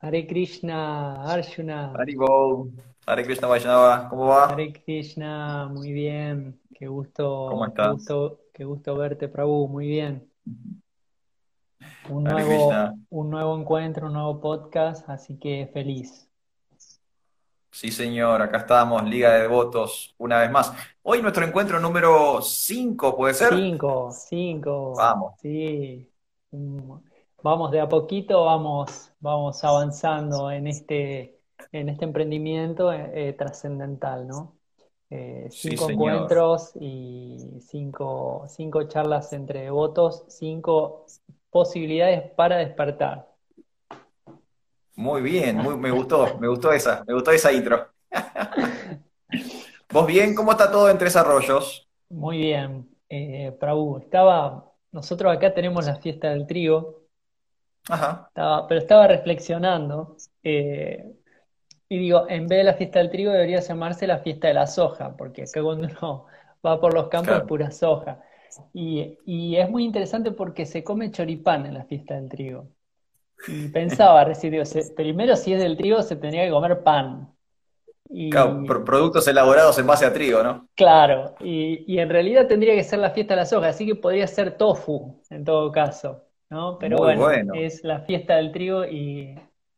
Hare Krishna, Arjuna. Haribol, Hare Krishna Vaishnava, ¿cómo va? Hare Krishna, muy bien. Qué gusto, ¿Cómo qué estás? gusto, qué gusto verte, Prabhu, muy bien. Un Hare nuevo, Krishna. un nuevo encuentro, un nuevo podcast, así que feliz. Sí, señor, acá estamos, Liga de Devotos, una vez más. Hoy nuestro encuentro número 5, ¿puede ser? Cinco, cinco, Vamos. sí. Vamos de a poquito, vamos, vamos avanzando en este, en este emprendimiento eh, eh, trascendental, ¿no? Eh, cinco encuentros y cinco, cinco charlas entre devotos, cinco posibilidades para despertar. Muy bien, muy, me gustó, me gustó esa, me gustó esa intro. ¿Vos bien? ¿Cómo está todo en Tres Arroyos? Muy bien, eh, Prabhu, estaba, nosotros acá tenemos la fiesta del trigo, Ajá, estaba, pero estaba reflexionando eh, y digo, en vez de la fiesta del trigo debería llamarse la fiesta de la soja, porque acá cuando uno va por los campos es pura soja. Y, y es muy interesante porque se come choripán en la fiesta del trigo. Y pensaba recién, digo, se- primero si es del trigo se tendría que comer pan. Claro, Y productos elaborados en base a trigo, ¿no? claro, y, y en realidad tendría que ser la fiesta de la soja, así que podría ser tofu en todo caso, ¿no? Pero bueno, bueno. es la fiesta del trigo y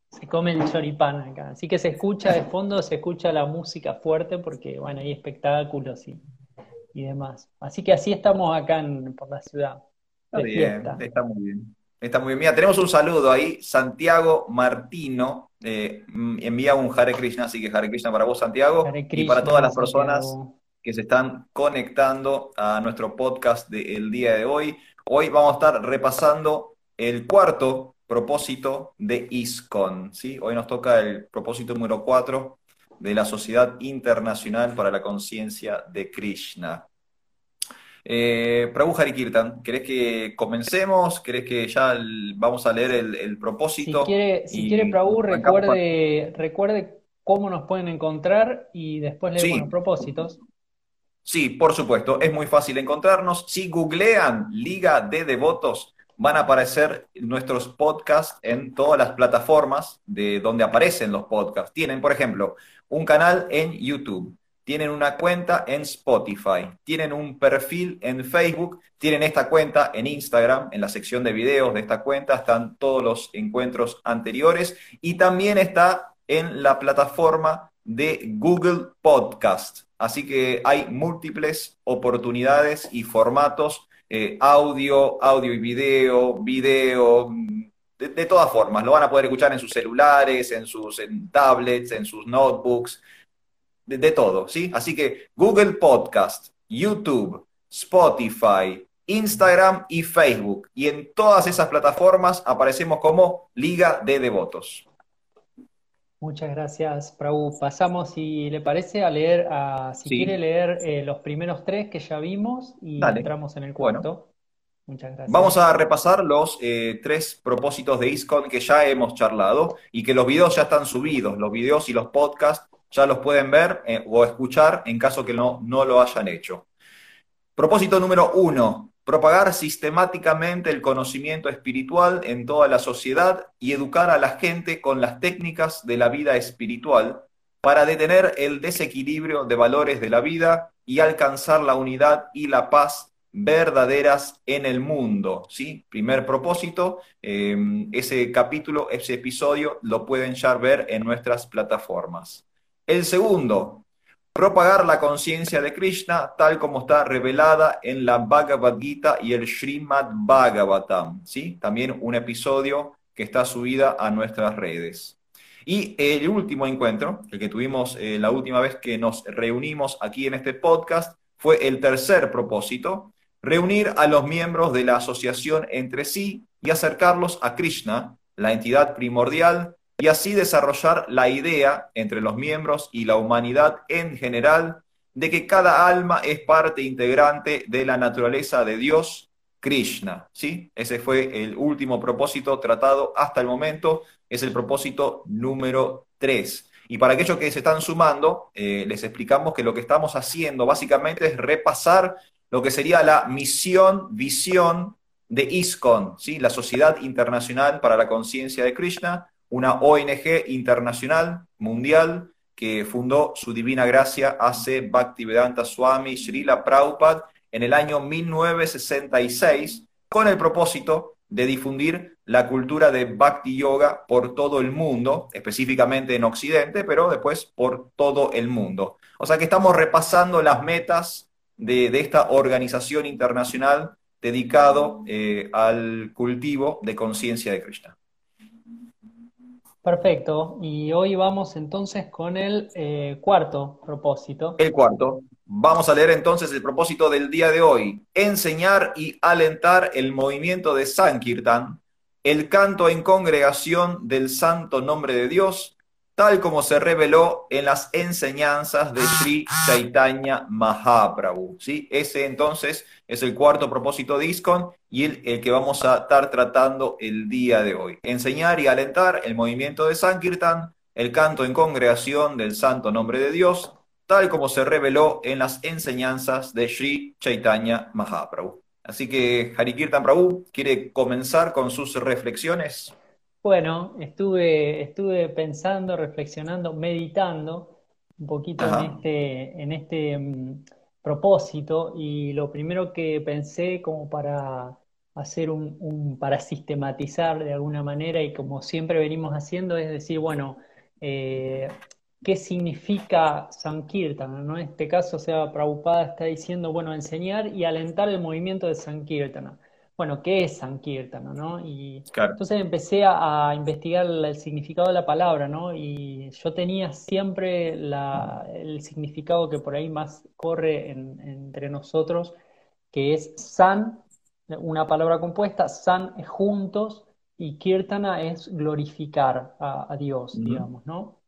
se come el choripán acá. Así que se escucha de fondo, se escucha la música fuerte porque, bueno, hay espectáculos y, y demás. Así que así estamos acá en- por la ciudad, Está bien, fiesta. está muy bien. Está muy bien. Mira, tenemos un saludo ahí. Santiago Martino eh, mm, envía un Hare Krishna, así que Hare Krishna para vos, Santiago, y para todas las personas Santiago. que se están conectando a nuestro podcast del día de hoy. Hoy vamos a estar repasando el cuarto propósito de ISKCON, ¿sí? Hoy nos toca el propósito número cuatro de la Sociedad Internacional para la Conciencia de Krishna. Eh, Prabhu Hari Kirtan, ¿querés que comencemos? ¿Querés que ya el- vamos a leer el, el Si propósito quiere, si quiere, Prabhu, recuerde, recuerde cómo nos pueden encontrar y después leemos los propósitos. Sí, por supuesto, es muy fácil encontrarnos. Si googlean Liga de Devotos, van a aparecer nuestros podcasts en todas las plataformas de donde aparecen los podcasts. Tienen, por ejemplo, un canal en YouTube, tienen una cuenta en Spotify, tienen un perfil en Facebook, tienen esta cuenta en Instagram, en la sección de videos de esta cuenta están todos los encuentros anteriores y también está en la plataforma de Google Podcast. Así que hay múltiples oportunidades y formatos, eh, audio, audio y video, video, de, de todas formas. Lo van a poder escuchar en sus celulares, en sus en tablets, en sus notebooks, de, de todo, ¿sí? Así que Google Podcast, YouTube, Spotify, Instagram y Facebook. Y en todas esas plataformas aparecemos como Liga de Devotos. Muchas gracias, Prabhu. Pasamos, si le parece, a leer, a, si quiere leer eh, los primeros tres que ya vimos y dale. entramos en el Bueno. cuarto. Muchas Vamos gracias. a repasar los eh, tres propósitos de ISKCON que ya hemos charlado y que los videos ya están subidos. Los videos y los podcasts ya los pueden ver eh, o escuchar en caso que no, no lo hayan hecho. Propósito número uno, propagar sistemáticamente el conocimiento espiritual en toda la sociedad y educar a la gente con las técnicas de la vida espiritual para detener el desequilibrio de valores de la vida y alcanzar la unidad y la paz verdaderas en el mundo, ¿sí? Primer propósito, eh, ese capítulo, ese episodio lo pueden ya ver en nuestras plataformas. El segundo, propagar la conciencia de Krishna tal como está revelada en la Bhagavad Gita y el Srimad Bhagavatam, ¿sí? También un episodio que está subida a nuestras redes. Y el último encuentro, el que tuvimos eh, la última vez que nos reunimos aquí en este podcast, fue el tercer propósito, reunir a los miembros de la asociación entre sí y acercarlos a Krishna, la entidad primordial, y así desarrollar la idea entre los miembros y la humanidad en general de que cada alma es parte integrante de la naturaleza de Dios, Krishna. ¿sí? Ese fue el último propósito tratado hasta el momento, es el propósito número 3. Y para aquellos que se están sumando, eh, les explicamos que lo que estamos haciendo básicamente es repasar lo que sería la misión, visión de ISKCON, ¿sí? la Sociedad Internacional para la Conciencia de Krishna, una ONG internacional, mundial, que fundó su divina gracia hace Bhaktivedanta Swami Srila Prabhupada en el año 1966 con el propósito de difundir la cultura de Bhakti Yoga por todo el mundo, específicamente en Occidente, pero después por todo el mundo. O sea que estamos repasando las metas de, esta organización internacional dedicado eh, al cultivo de conciencia de Krishna. Perfecto. Y hoy vamos entonces con el eh, cuarto propósito. El cuarto. Vamos a leer entonces el propósito del día de hoy. Enseñar y alentar el movimiento de Sankirtan, el canto en congregación del santo nombre de Dios, tal como se reveló en las enseñanzas de Sri Chaitanya Mahaprabhu. ¿sí? Ese entonces es el cuarto propósito de ISKCON y el, el, que vamos a estar tratando el día de hoy. Enseñar y alentar el movimiento de Sankirtan, el canto en congregación del santo nombre de Dios, tal como se reveló en las enseñanzas de Sri Chaitanya Mahaprabhu. Así que Harikirtan Prabhu quiere comenzar con sus reflexiones. Bueno, estuve, estuve pensando, reflexionando, meditando un poquito en este, en este mm, propósito y lo primero que pensé como para hacer un, para sistematizar de alguna manera y como siempre venimos haciendo es decir, bueno, eh, ¿qué significa Sankirtana? ¿no? En este caso, o sea, Prabhupada está diciendo, bueno, enseñar y alentar el movimiento de Sankirtana bueno, ¿qué es Sankirtana? ¿no? Y entonces empecé a, investigar el significado de la palabra, ¿no? Y yo tenía siempre el significado que por ahí más corre entre nosotros, que es San, una palabra compuesta, San es juntos y Kirtana es glorificar a, Dios, digamos, ¿no?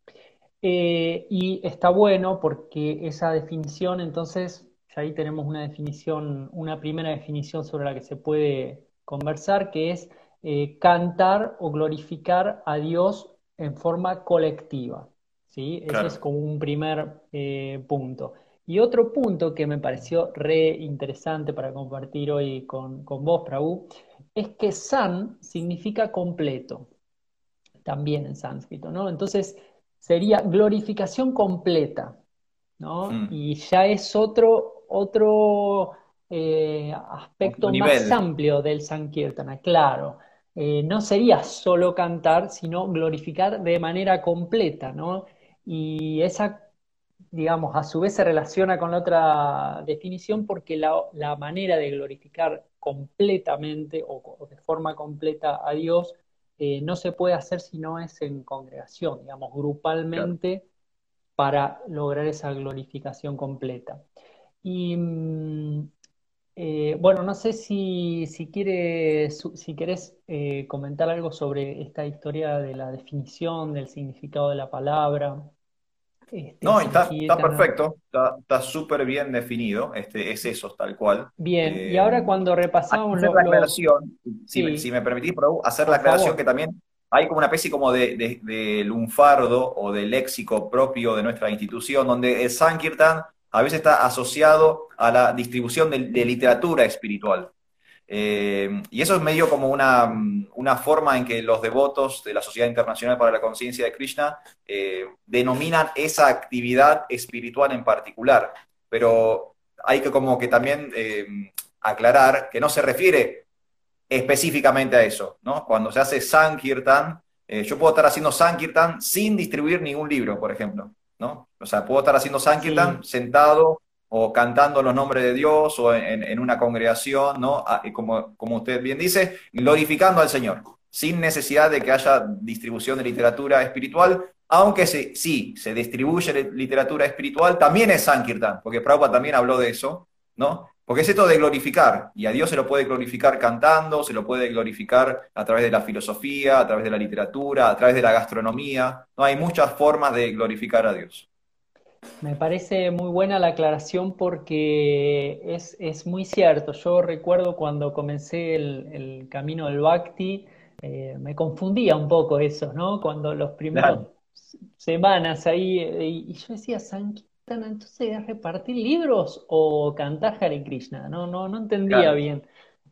Eh, y está bueno porque esa definición entonces ahí tenemos una definición, una primera definición sobre la que se puede conversar, que es eh, cantar o glorificar a Dios en forma colectiva. ¿sí? Ese es como un primer eh, punto. Y otro punto que me pareció re interesante para compartir hoy con, con vos, Prabhu, es que san significa completo, también en sánscrito, ¿no? Entonces sería glorificación completa, ¿no? Mm. Y ya es otro, otro eh, aspecto más amplio del Sankirtana, claro. Eh, no sería solo cantar, sino glorificar de manera completa, ¿no? Y esa, digamos, a su vez se relaciona con la otra definición porque la, manera de glorificar completamente o, de forma completa a Dios eh, no se puede hacer si no es en congregación, digamos, grupalmente para lograr esa glorificación completa. Y mm, eh, bueno, no sé si, si, si querés eh, comentar algo sobre esta historia de la definición, del significado de la palabra. Este, no, está, perfecto, está súper bien definido, este, es eso, tal cual. Bien, y ahora eh, cuando repasamos... Hacer la aclaración, si, me, permitís, hacer la aclaración que también hay como una especie como de, de, de, lunfardo o de léxico propio de nuestra institución, donde el Sankirtan a veces está asociado a la distribución de, literatura espiritual. Eh, y eso es medio como una, una, forma en que los devotos de la Sociedad Internacional para la Conciencia de Krishna eh, denominan esa actividad espiritual en particular. Pero hay que como que también eh, aclarar que no se refiere específicamente a eso, ¿no? Cuando se hace Sankirtan, yo puedo estar haciendo Sankirtan sin distribuir ningún libro, por ejemplo. O sea, puedo estar haciendo Sankirtan sentado o cantando los nombres de Dios o en, una congregación, ¿no? Ah, como, como usted bien dice, glorificando al Señor, sin necesidad de que haya distribución de literatura espiritual, aunque sí, se distribuye literatura espiritual, también es Sankirtan, porque Prabhupada también habló de eso, ¿no? Porque es esto de glorificar, y a Dios se lo puede glorificar cantando, se lo puede glorificar a través de la filosofía, a través de la literatura, a través de la gastronomía. No hay muchas formas de glorificar a Dios. Me parece muy buena la aclaración porque es, muy cierto. Yo recuerdo cuando comencé el, camino del Bhakti, eh, me confundía un poco eso, ¿no? Cuando los primeros semanas ahí, eh, y yo decía, Sankirtan entonces repartir libros o cantar Hare Krishna, no, no, no entendía bien.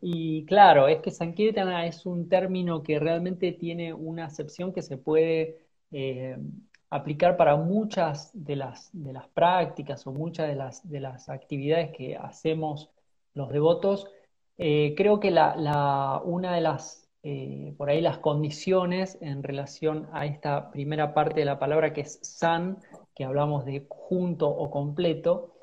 Y claro, es que Sankirtana es un término que realmente tiene una acepción que se puede eh, aplicar para muchas de las, de las prácticas o muchas de las, de las actividades que hacemos los devotos. Eh, creo que la, una de las, eh, por ahí las condiciones en relación a esta primera parte de la palabra que es san, que hablamos de junto o completo,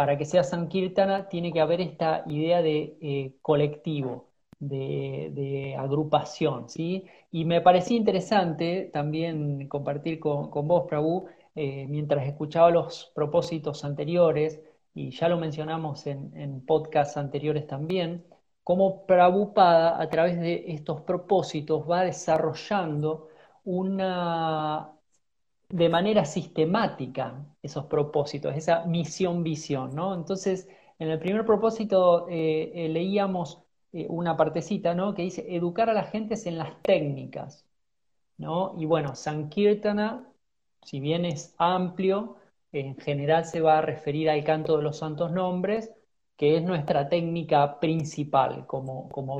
para que sea Sankirtana tiene que haber esta idea de eh, colectivo, de, agrupación, ¿sí? Y me parecía interesante también compartir con, vos, Prabhu, eh, mientras escuchaba los propósitos anteriores, y ya lo mencionamos en, en podcasts anteriores también, cómo Prabhupada a través de estos propósitos va desarrollando una de manera sistemática esos propósitos, esa misión-visión, ¿no? Entonces, en el primer propósito eh, eh, leíamos eh, una partecita, ¿no? Que dice educar a las gentes en las técnicas, ¿no? Y bueno, Sankirtana, si bien es amplio, en general se va a referir al canto de los santos nombres, que es nuestra técnica principal como, como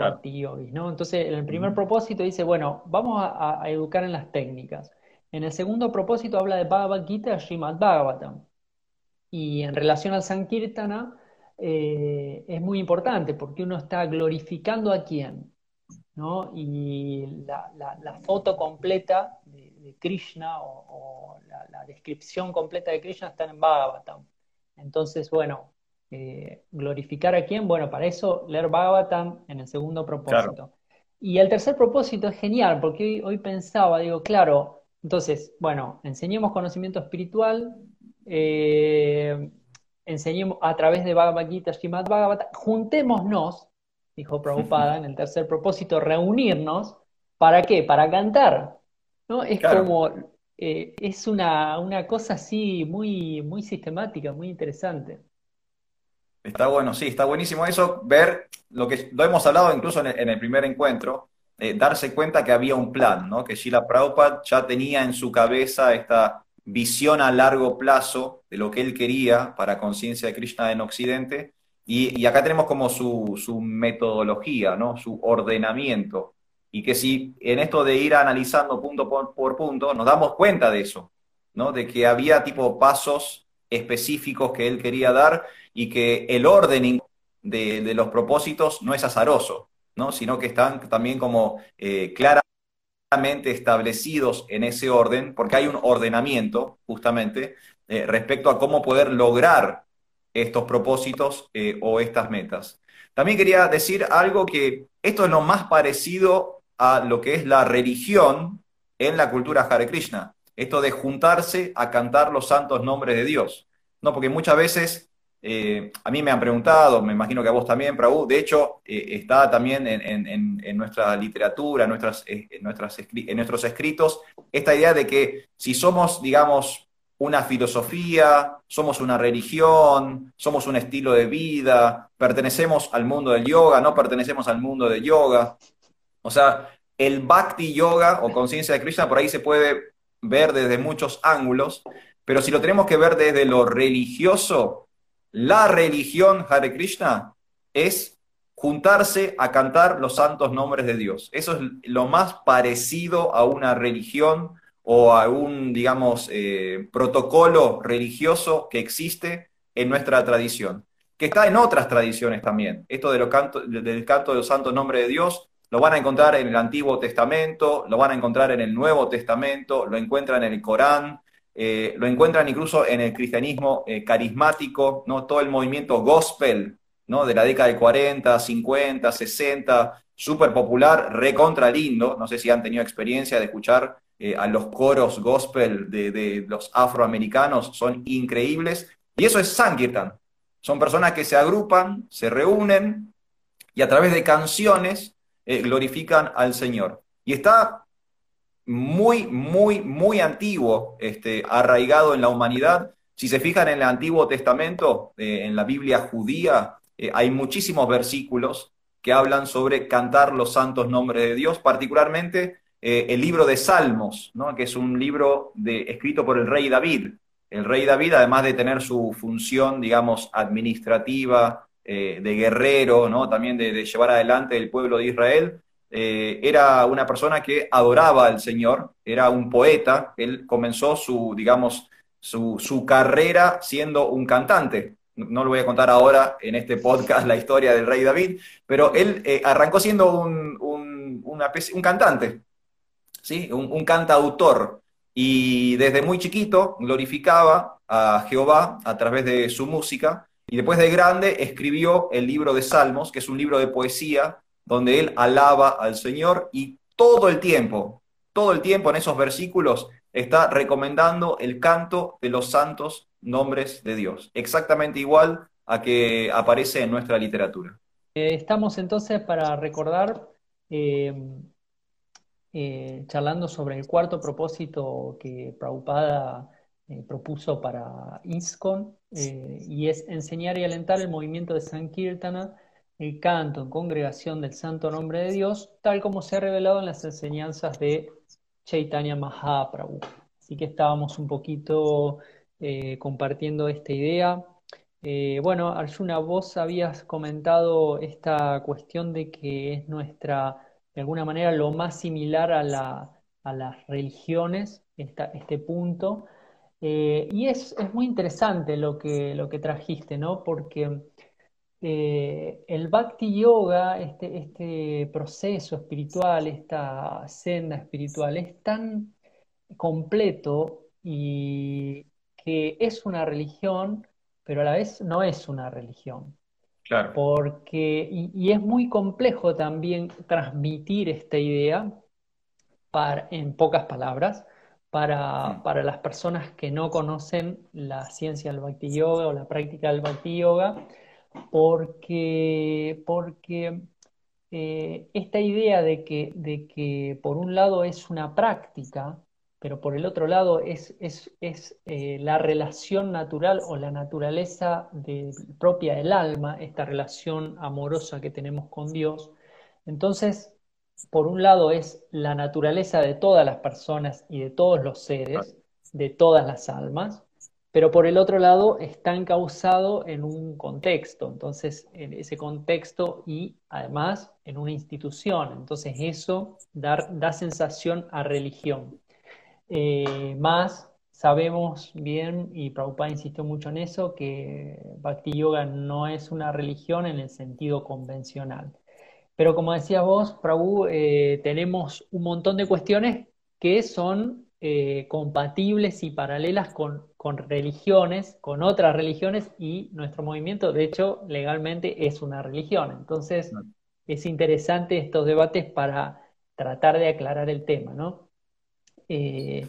¿no? Entonces, en el primer propósito dice, bueno, vamos a educar en las técnicas. En el segundo propósito habla de Bhagavad Gita Srimad Bhagavatam. Y en relación al Sankirtana eh, es muy importante porque uno está glorificando a quién. ¿no? Y la, foto completa de, Krishna o, la, descripción completa de Krishna está en Bhagavatam. Entonces, bueno, eh, glorificar a quién, bueno, para eso leer Bhagavatam en el segundo propósito. Y el tercer propósito es genial, porque hoy, hoy pensaba, digo, claro, entonces, bueno, enseñemos conocimiento espiritual, eh, enseñemos a través de Bhagavad Gita, Srimad Bhagavatam, juntémonos, dijo Prabhupada en el tercer propósito, reunirnos, ¿para qué? Para cantar, ¿no? Es como, eh, es una, cosa así muy, muy sistemática, muy interesante. Está bueno, sí, está buenísimo eso, ver lo que lo hemos hablado incluso en el primer encuentro, eh, darse cuenta que había un plan, ¿no? que Sheila Prabhupada ya tenía en su cabeza esta visión a largo plazo de lo que él quería para conciencia de Krishna en Occidente, y, acá tenemos como su, metodología, ¿no? su ordenamiento, y que si en esto de ir analizando punto por, punto, nos damos cuenta de eso, ¿no? de que había tipo pasos específicos que él quería dar y que el orden de, de los propósitos no es azaroso, sino que están también como eh, claramente establecidos en ese orden, porque hay un ordenamiento justamente eh, respecto a cómo poder lograr estos propósitos eh, o estas metas. También quería decir algo que esto es lo más parecido a lo que es la religión en la cultura Hare Krishna, esto de juntarse a cantar los santos nombres de Dios. No, porque muchas veces eh, a mí me han preguntado, me imagino que a vos también, Prabhu, de hecho eh, está también en, nuestra literatura, en, eh, en nuestros escritos, esta idea de que si somos, digamos, una filosofía, somos una religión, somos un estilo de vida, pertenecemos al mundo del yoga, no pertenecemos al mundo del yoga. O sea, el bhakti yoga o conciencia de Krishna por ahí se puede ver desde muchos ángulos, pero si lo tenemos que ver desde lo religioso, la religión Hare Krishna es juntarse a cantar los santos nombres de Dios. Eso es lo más parecido a una religión o a un, digamos, eh, protocolo religioso que existe en nuestra tradición, que está en otras tradiciones también. Esto de canto, del canto de los santos nombres de Dios lo van a encontrar en el Antiguo Testamento, lo van a encontrar en el Nuevo Testamento, lo encuentran en el Corán, eh, lo encuentran incluso en el cristianismo eh, carismático, ¿no? todo el movimiento gospel ¿no? de la década de 40, 50, 60, súper popular, recontra lindo. No sé si han tenido experiencia de escuchar eh, a los coros gospel de, los afroamericanos, son increíbles. Y eso es Sankirtan. Son personas que se agrupan, se reúnen y a través de canciones glorifican al Señor. Y está muy, muy, muy antiguo, este, arraigado en la humanidad. Si se fijan en el Antiguo Testamento, eh, en la Biblia judía, eh, hay muchísimos versículos que hablan sobre cantar los santos nombres de Dios, particularmente eh, el libro de Salmos, ¿no? que es un libro de, escrito por el rey David. El rey David, además de tener su función, digamos, administrativa de guerrero, ¿no? también de, llevar adelante el pueblo de Israel. Eh, era una persona que adoraba al Señor, era un poeta, él comenzó su, digamos, su, carrera siendo un cantante. No lo voy a contar ahora en este podcast la historia del rey David, pero él eh, arrancó siendo un, un, cantante, ¿sí? un, un cantautor, y desde muy chiquito glorificaba a Jehová a través de su música, y después de grande escribió el libro de Salmos, que es un libro de poesía, donde él alaba al Señor y todo el tiempo, todo el tiempo en esos versículos está recomendando el canto de los santos nombres de Dios, exactamente igual a que aparece en nuestra literatura. Eh, estamos entonces para recordar, eh, eh, charlando sobre el cuarto propósito que Prabhupada eh, propuso para ISKCON, eh, y es enseñar y alentar el movimiento de Sankirtana, el canto en congregación del santo nombre de Dios, tal como se ha revelado en las enseñanzas de Chaitanya Mahaprabhu. Así que estábamos un poquito eh, compartiendo esta idea. bueno, Arjuna, vos habías comentado esta cuestión de que es nuestra, de alguna manera, lo más similar a, la, a las religiones, este punto. Eh, y es, muy interesante lo que, lo que trajiste, ¿no? Porque eh, el Bhakti Yoga, este, este proceso espiritual, esta senda espiritual, es tan completo y que es una religión, pero a la vez no es una religión. Claro. Porque, y, es muy complejo también transmitir esta idea en pocas palabras, para, para, las personas que no conocen la ciencia del Bhakti Yoga o la práctica del Bhakti Yoga, porque, porque eh, esta idea de que, de que por un lado es una práctica, pero por el otro lado es, es, es eh, la relación natural o la naturaleza de, propia del alma, esta relación amorosa que tenemos con Dios. Entonces, por un lado es la naturaleza de todas las personas y de todos los seres, de todas las almas, pero por el otro lado está encausado en un contexto, entonces en ese contexto y además en una institución, entonces eso da, sensación a religión. Eh, más sabemos bien, y Prabhupada insistió mucho en eso, que Bhakti Yoga no es una religión en el sentido convencional. Pero como decías vos, Prabhu, eh, tenemos un montón de cuestiones que son eh, compatibles y paralelas con, religiones, con otras religiones, y nuestro movimiento, de hecho, legalmente es una religión. Entonces, es interesante estos debates para tratar de aclarar el tema, ¿no? Eh,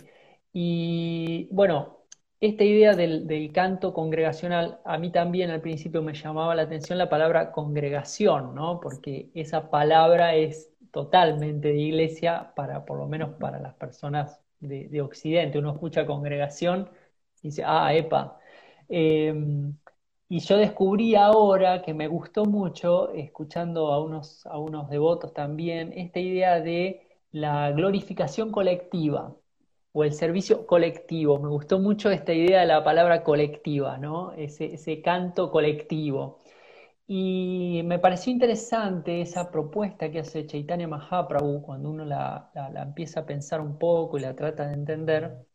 y bueno, esta idea del, canto congregacional, a mí también al principio me llamaba la atención la palabra congregación, ¿no? Porque esa palabra es totalmente de iglesia para, por lo menos para las personas de, Occidente. Uno escucha congregación y dice, ah, epa. Em, y yo descubrí ahora que me gustó mucho, escuchando a unos, a unos devotos también, esta idea de la glorificación colectiva o el servicio colectivo. Me gustó mucho esta idea de la palabra colectiva, ¿no? Ese, canto colectivo. Y me pareció interesante esa propuesta que hace Chaitanya Mahaprabhu cuando uno la, empieza a pensar un poco y la trata de entender,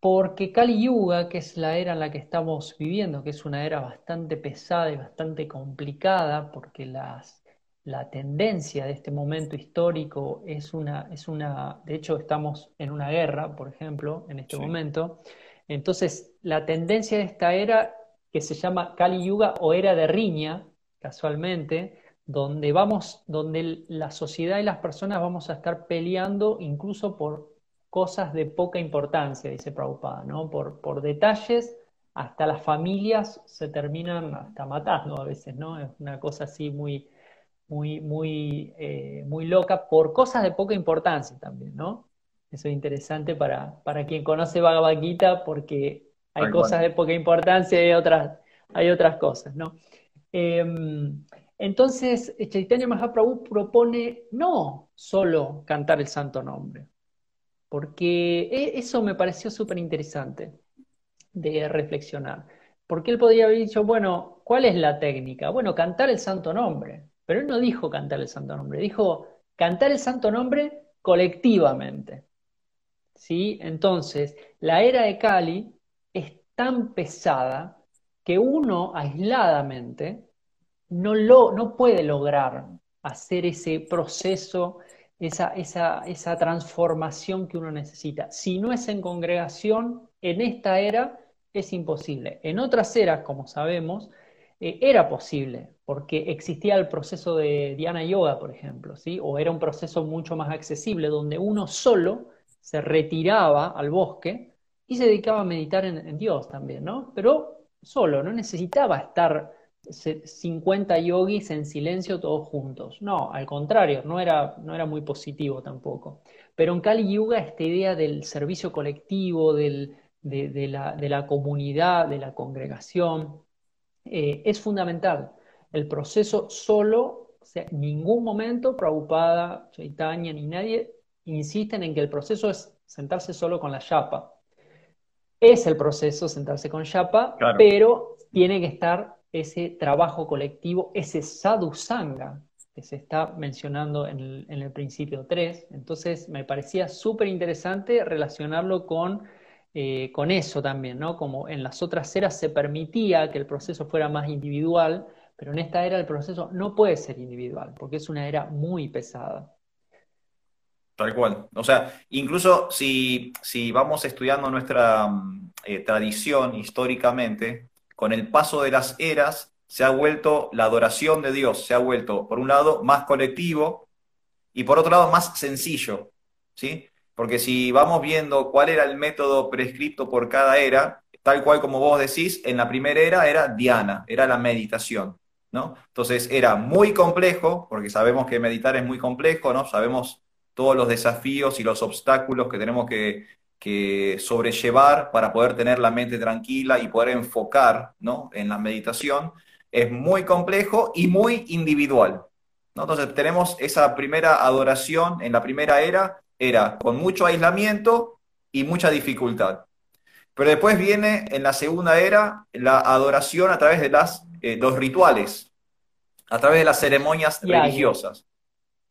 porque Kali Yuga, que es la era en la que estamos viviendo, que es una era bastante pesada y bastante complicada, porque las, la tendencia de este momento histórico es una, es una, de hecho estamos en una guerra, por ejemplo, en este momento. Entonces, la tendencia de esta era, que se llama Kali Yuga o era de riña, casualmente, donde vamos, donde la sociedad y las personas vamos a estar peleando incluso por cosas de poca importancia, dice Prabhupada, ¿no? Por, por detalles, hasta las familias se terminan hasta matando a veces, ¿no? Es una cosa así muy, muy, muy, eh, muy loca por cosas de poca importancia también, ¿no? Eso es interesante para, para quien conoce Bhagavad Gita porque hay cosas de poca importancia y hay otras, hay otras cosas, ¿no? Em, entonces, Chaitanya Mahaprabhu propone no solo cantar el santo nombre, porque e, eso me pareció súper interesante de reflexionar. Porque él podría haber dicho, bueno, ¿cuál es la técnica? Bueno, cantar el santo nombre. Pero él no dijo cantar el santo nombre, dijo cantar el santo nombre colectivamente. ¿Sí? Entonces, la era de Cali tan pesada que uno aisladamente no, lo, no puede lograr hacer ese proceso, esa, esa, esa transformación que uno necesita. Si no es en congregación, en esta era es imposible. En otras eras, como sabemos, eh, era posible, porque existía el proceso de Diana Yoga, por ejemplo, ¿sí? o era un proceso mucho más accesible, donde uno solo se retiraba al bosque y se dedicaba a meditar en, Dios también, ¿no? Pero solo, no necesitaba estar 50 yogis en silencio todos juntos. No, al contrario, no era, no era muy positivo tampoco. Pero en Kali Yuga esta idea del servicio colectivo, del, de, la, comunidad, de la congregación, eh, es fundamental. El proceso solo, o sea, en ningún momento Prabhupada, Chaitanya ni nadie insisten en que el proceso es sentarse solo con la chapa. Es el proceso sentarse con chapa, pero tiene que estar ese trabajo colectivo, ese sadhusanga que se está mencionando en el, en el principio 3. Entonces me parecía súper interesante relacionarlo con eh, con eso también, ¿no? Como en las otras eras se permitía que el proceso fuera más individual, pero en esta era el proceso no puede ser individual, porque es una era muy pesada. Tal cual. O sea, incluso si, si vamos estudiando nuestra mm, eh, tradición históricamente, con el paso de las eras se ha vuelto la adoración de Dios, se ha vuelto, por un lado, más colectivo y por otro lado, más sencillo. ¿sí? Porque si vamos viendo cuál era el método prescripto por cada era, tal cual como vos decís, en la primera era era Diana, era la meditación, ¿no? Entonces era muy complejo, porque sabemos que meditar es muy complejo, ¿no? Sabemos todos los desafíos y los obstáculos que tenemos que, sobrellevar para poder tener la mente tranquila y poder enfocar, ¿no? En la meditación. Es muy complejo y muy individual, ¿no? Entonces tenemos esa primera adoración en la primera era era con mucho aislamiento y mucha dificultad. Pero después viene en la segunda era la adoración a través de las, eh, los rituales, a través de las ceremonias religiosas,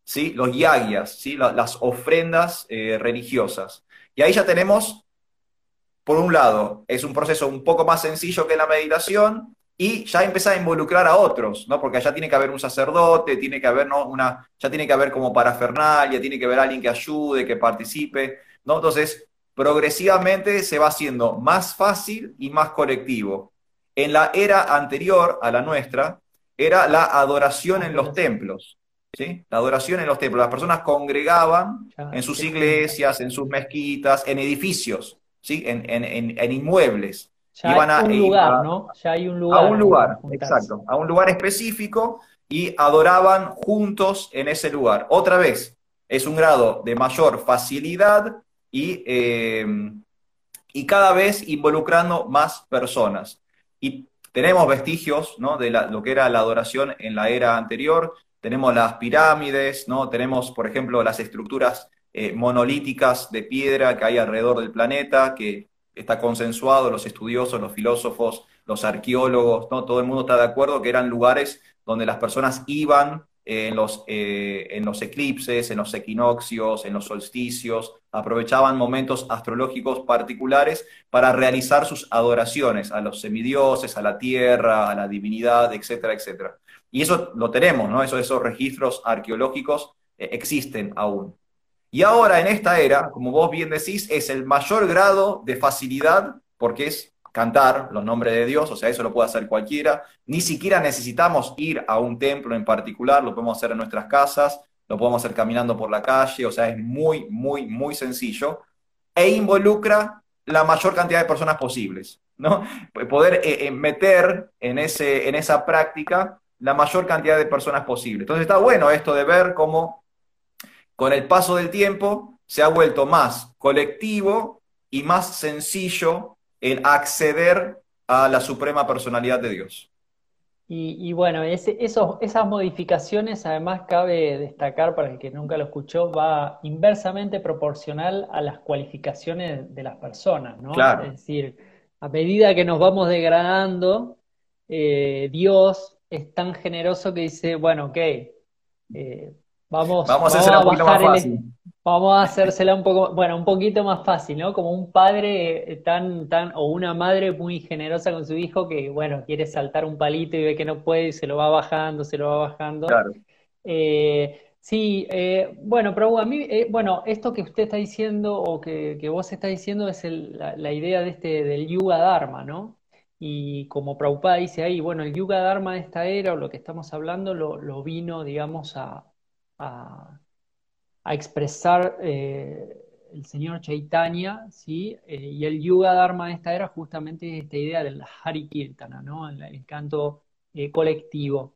¿sí? los yagyas, ¿sí? las ofrendas eh, religiosas. Y ahí ya tenemos, por un lado, es un proceso un poco más sencillo que la meditación, y ya empezar a involucrar a otros, ¿no? Porque allá tiene que haber un sacerdote, tiene que haber, ¿no? Una, ya tiene que haber como parafernalia, tiene que haber alguien que ayude, que participe, ¿no? Entonces, progresivamente se va haciendo más fácil y más colectivo. En la era anterior a la nuestra, era la adoración en los templos, ¿sí? La adoración en los templos. Las personas congregaban en sus iglesias, en sus mezquitas, en edificios, ¿sí? En, en, en inmuebles. Ya hay un lugar, ¿no? Ya hay un lugar. A un lugar, exacto. A un lugar específico y adoraban juntos en ese lugar. Otra vez, es un grado de mayor facilidad y, eh, y cada vez involucrando más personas. Y tenemos vestigios ¿no? de lo que era la adoración en la era anterior. Tenemos las pirámides, ¿no? tenemos, por ejemplo, las estructuras eh, monolíticas de piedra que hay alrededor del planeta, que está consensuado, los estudiosos, los filósofos, los arqueólogos, ¿no? todo el mundo está de acuerdo que eran lugares donde las personas iban eh, en, los, eh, en los eclipses, en los equinoccios, en los solsticios, aprovechaban momentos astrológicos particulares para realizar sus adoraciones a los semidioses, a la tierra, a la divinidad, etcétera, etcétera. Y eso lo tenemos, ¿no? Eso, esos registros arqueológicos eh, existen aún. Y ahora en esta era, como vos bien decís, es el mayor grado de facilidad porque es cantar los nombres de Dios, o sea, eso lo puede hacer cualquiera. Ni siquiera necesitamos ir a un templo en particular, lo podemos hacer en nuestras casas, lo podemos hacer caminando por la calle, o sea, es muy, muy, muy sencillo e involucra la mayor cantidad de personas posibles, ¿no? Poder eh, eh, meter en, ese, en esa práctica la mayor cantidad de personas posible. Entonces está bueno esto de ver cómo con el paso del tiempo se ha vuelto más colectivo y más sencillo el acceder a la suprema personalidad de Dios. Y, bueno, esas modificaciones, además cabe destacar para el que nunca lo escuchó, va inversamente proporcional a las cualificaciones de las personas, ¿no? Es decir, a medida que nos vamos degradando, eh, Dios es tan generoso que dice, bueno, ok, eh, vamos, vamos, a, bajar el, vamos a hacérsela un poco, bueno, un poquito más fácil, ¿no? Como un padre eh, tan, tan, o una madre muy generosa con su hijo que, bueno, quiere saltar un palito y ve que no puede y se lo va bajando, se lo va bajando. Claro. Sí, eh, bueno, pero a mí, eh, bueno, esto que usted está diciendo o que, vos estás diciendo es la, idea de este, del Yuga Dharma, ¿no? Y como Prabhupada dice ahí, bueno, el Yuga Dharma de esta era o lo que estamos hablando lo, vino, digamos, a, expresar eh, el señor Chaitanya, ¿sí? y el Yuga Dharma de esta era justamente esta idea del Hari Kirtana, ¿no? El, canto colectivo.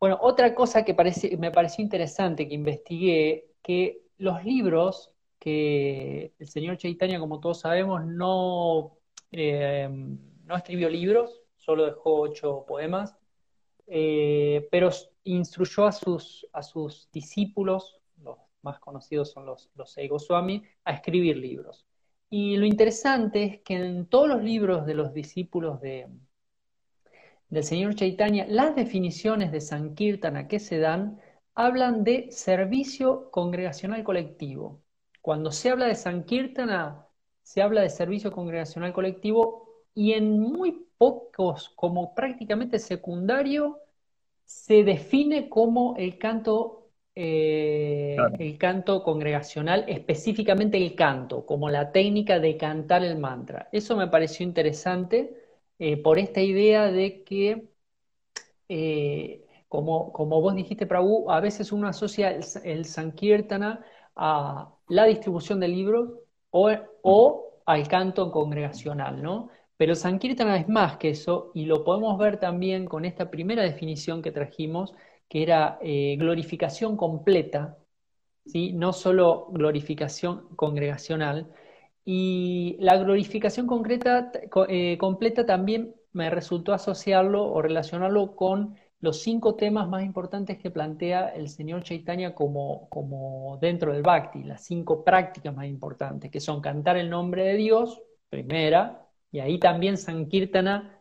Bueno, otra cosa que me pareció interesante que investigué, que los libros que el señor Chaitanya, como todos sabemos, no, eh, no escribió libros, solo dejó ocho poemas, eh, pero instruyó a sus, a sus discípulos, los más conocidos son los, los a escribir libros. Y lo interesante es que en todos los libros de los discípulos de, del señor Chaitanya, las definiciones de Sankirtana que se dan hablan de servicio congregacional colectivo. Cuando se habla de Sankirtana, se habla de servicio congregacional colectivo y en muy pocos, como prácticamente secundario, se define como el canto, eh, el canto congregacional, específicamente el canto, como la técnica de cantar el mantra. Eso me pareció interesante eh, por esta idea de que, eh, como, como, vos dijiste, Prabhu, a veces uno asocia el, Sankirtana a la distribución de libros o, al canto congregacional, ¿no? Pero Sankirtana es más que eso y lo podemos ver también con esta primera definición que trajimos, que era eh, glorificación completa, ¿sí? no solo glorificación congregacional, y la glorificación concreta, eh, completa también me resultó asociarlo o relacionarlo con los cinco temas más importantes que plantea el señor Chaitanya como, como dentro del Bhakti, las cinco prácticas más importantes, que son cantar el nombre de Dios, primera, y ahí también Sankirtana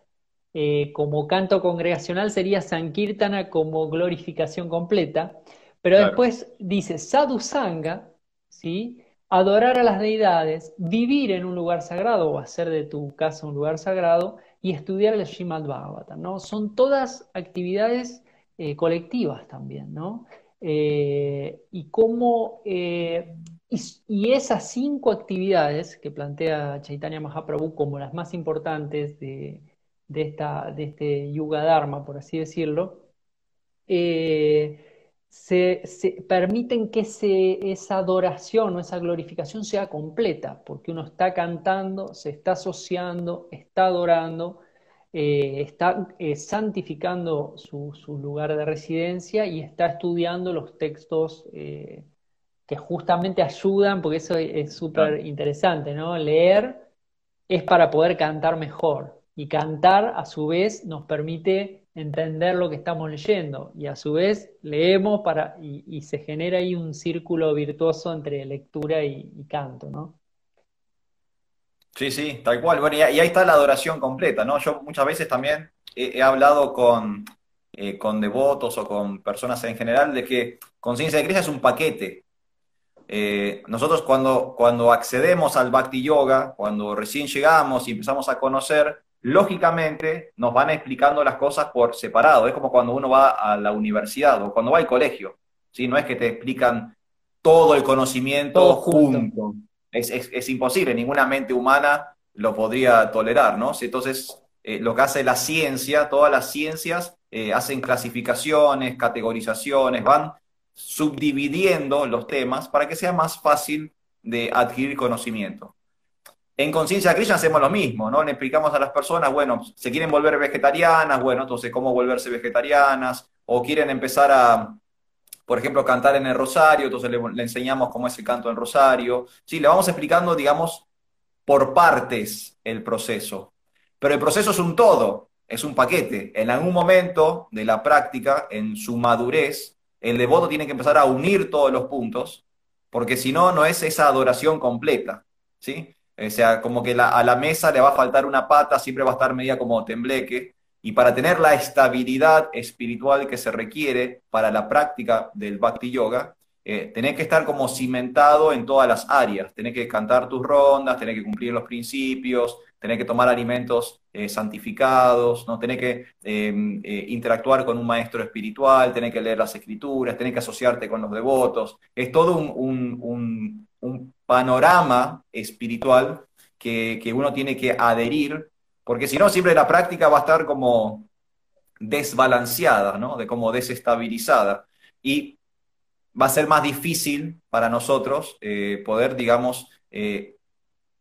eh, como canto congregacional sería Sankirtana como glorificación completa, pero después dice Sadhu Sangha, ¿sí? adorar a las deidades, vivir en un lugar sagrado o hacer de tu casa un lugar sagrado y estudiar el Srimad Bhagavatam, ¿no? Son todas actividades eh, colectivas también, ¿no? Eh, y cómo, eh, y, esas cinco actividades que plantea Chaitanya Mahaprabhu como las más importantes de, esta, de este Yuga Dharma, por así decirlo, se, permiten que esa adoración o esa glorificación sea completa, porque uno está cantando, se está asociando, está adorando, eh, está eh, santificando su, lugar de residencia y está estudiando los textos eh, que justamente ayudan, porque eso es súper interesante, ¿no? Leer es para poder cantar mejor y cantar a su vez nos permite entender lo que estamos leyendo y a su vez leemos para y, se genera ahí un círculo virtuoso entre lectura y, canto, ¿no? Sí, sí, tal cual. Bueno, y, ahí está la adoración completa, ¿no? Yo muchas veces también he, hablado con, eh, con devotos o con personas en general de que conciencia de Cristo es un paquete. Eh, nosotros cuando, cuando accedemos al Bhakti Yoga, cuando recién llegamos y empezamos a conocer, lógicamente nos van explicando las cosas por separado. Es como cuando uno va a la universidad o cuando va al colegio. ¿sí? No es que te explican todo el conocimiento junto. Es, imposible, ninguna mente humana lo podría tolerar, ¿no? Entonces, eh, lo que hace la ciencia, todas las ciencias eh, hacen clasificaciones, categorizaciones, van subdividiendo los temas para que sea más fácil de adquirir conocimiento. En Conciencia Krishna hacemos lo mismo, ¿no? Le explicamos a las personas, bueno, se quieren volver vegetarianas, bueno, entonces cómo volverse vegetarianas, o quieren empezar a, por ejemplo, cantar en el rosario, entonces le, enseñamos cómo es el canto en rosario. Sí, le vamos explicando, digamos, por partes el proceso. Pero el proceso es un todo, es un paquete. En algún momento de la práctica, en su madurez, el devoto tiene que empezar a unir todos los puntos, porque si no, no es esa adoración completa, ¿sí? O sea, como que a la mesa le va a faltar una pata, siempre va a estar media como tembleque. Y para tener la estabilidad espiritual que se requiere para la práctica del Bhakti Yoga, eh, tenés que estar como cimentado en todas las áreas. Tenés que cantar tus rondas, tenés que cumplir los principios, tenés que tomar alimentos eh, santificados, ¿no? tenés que em, eh, interactuar con un maestro espiritual, tenés que leer las escrituras, tenés que asociarte con los devotos. Es todo un, panorama espiritual que, que, uno tiene que adherir, porque si no, siempre la práctica va a estar como desbalanceada, ¿no? de como desestabilizada. Y va a ser más difícil para nosotros eh, poder, digamos,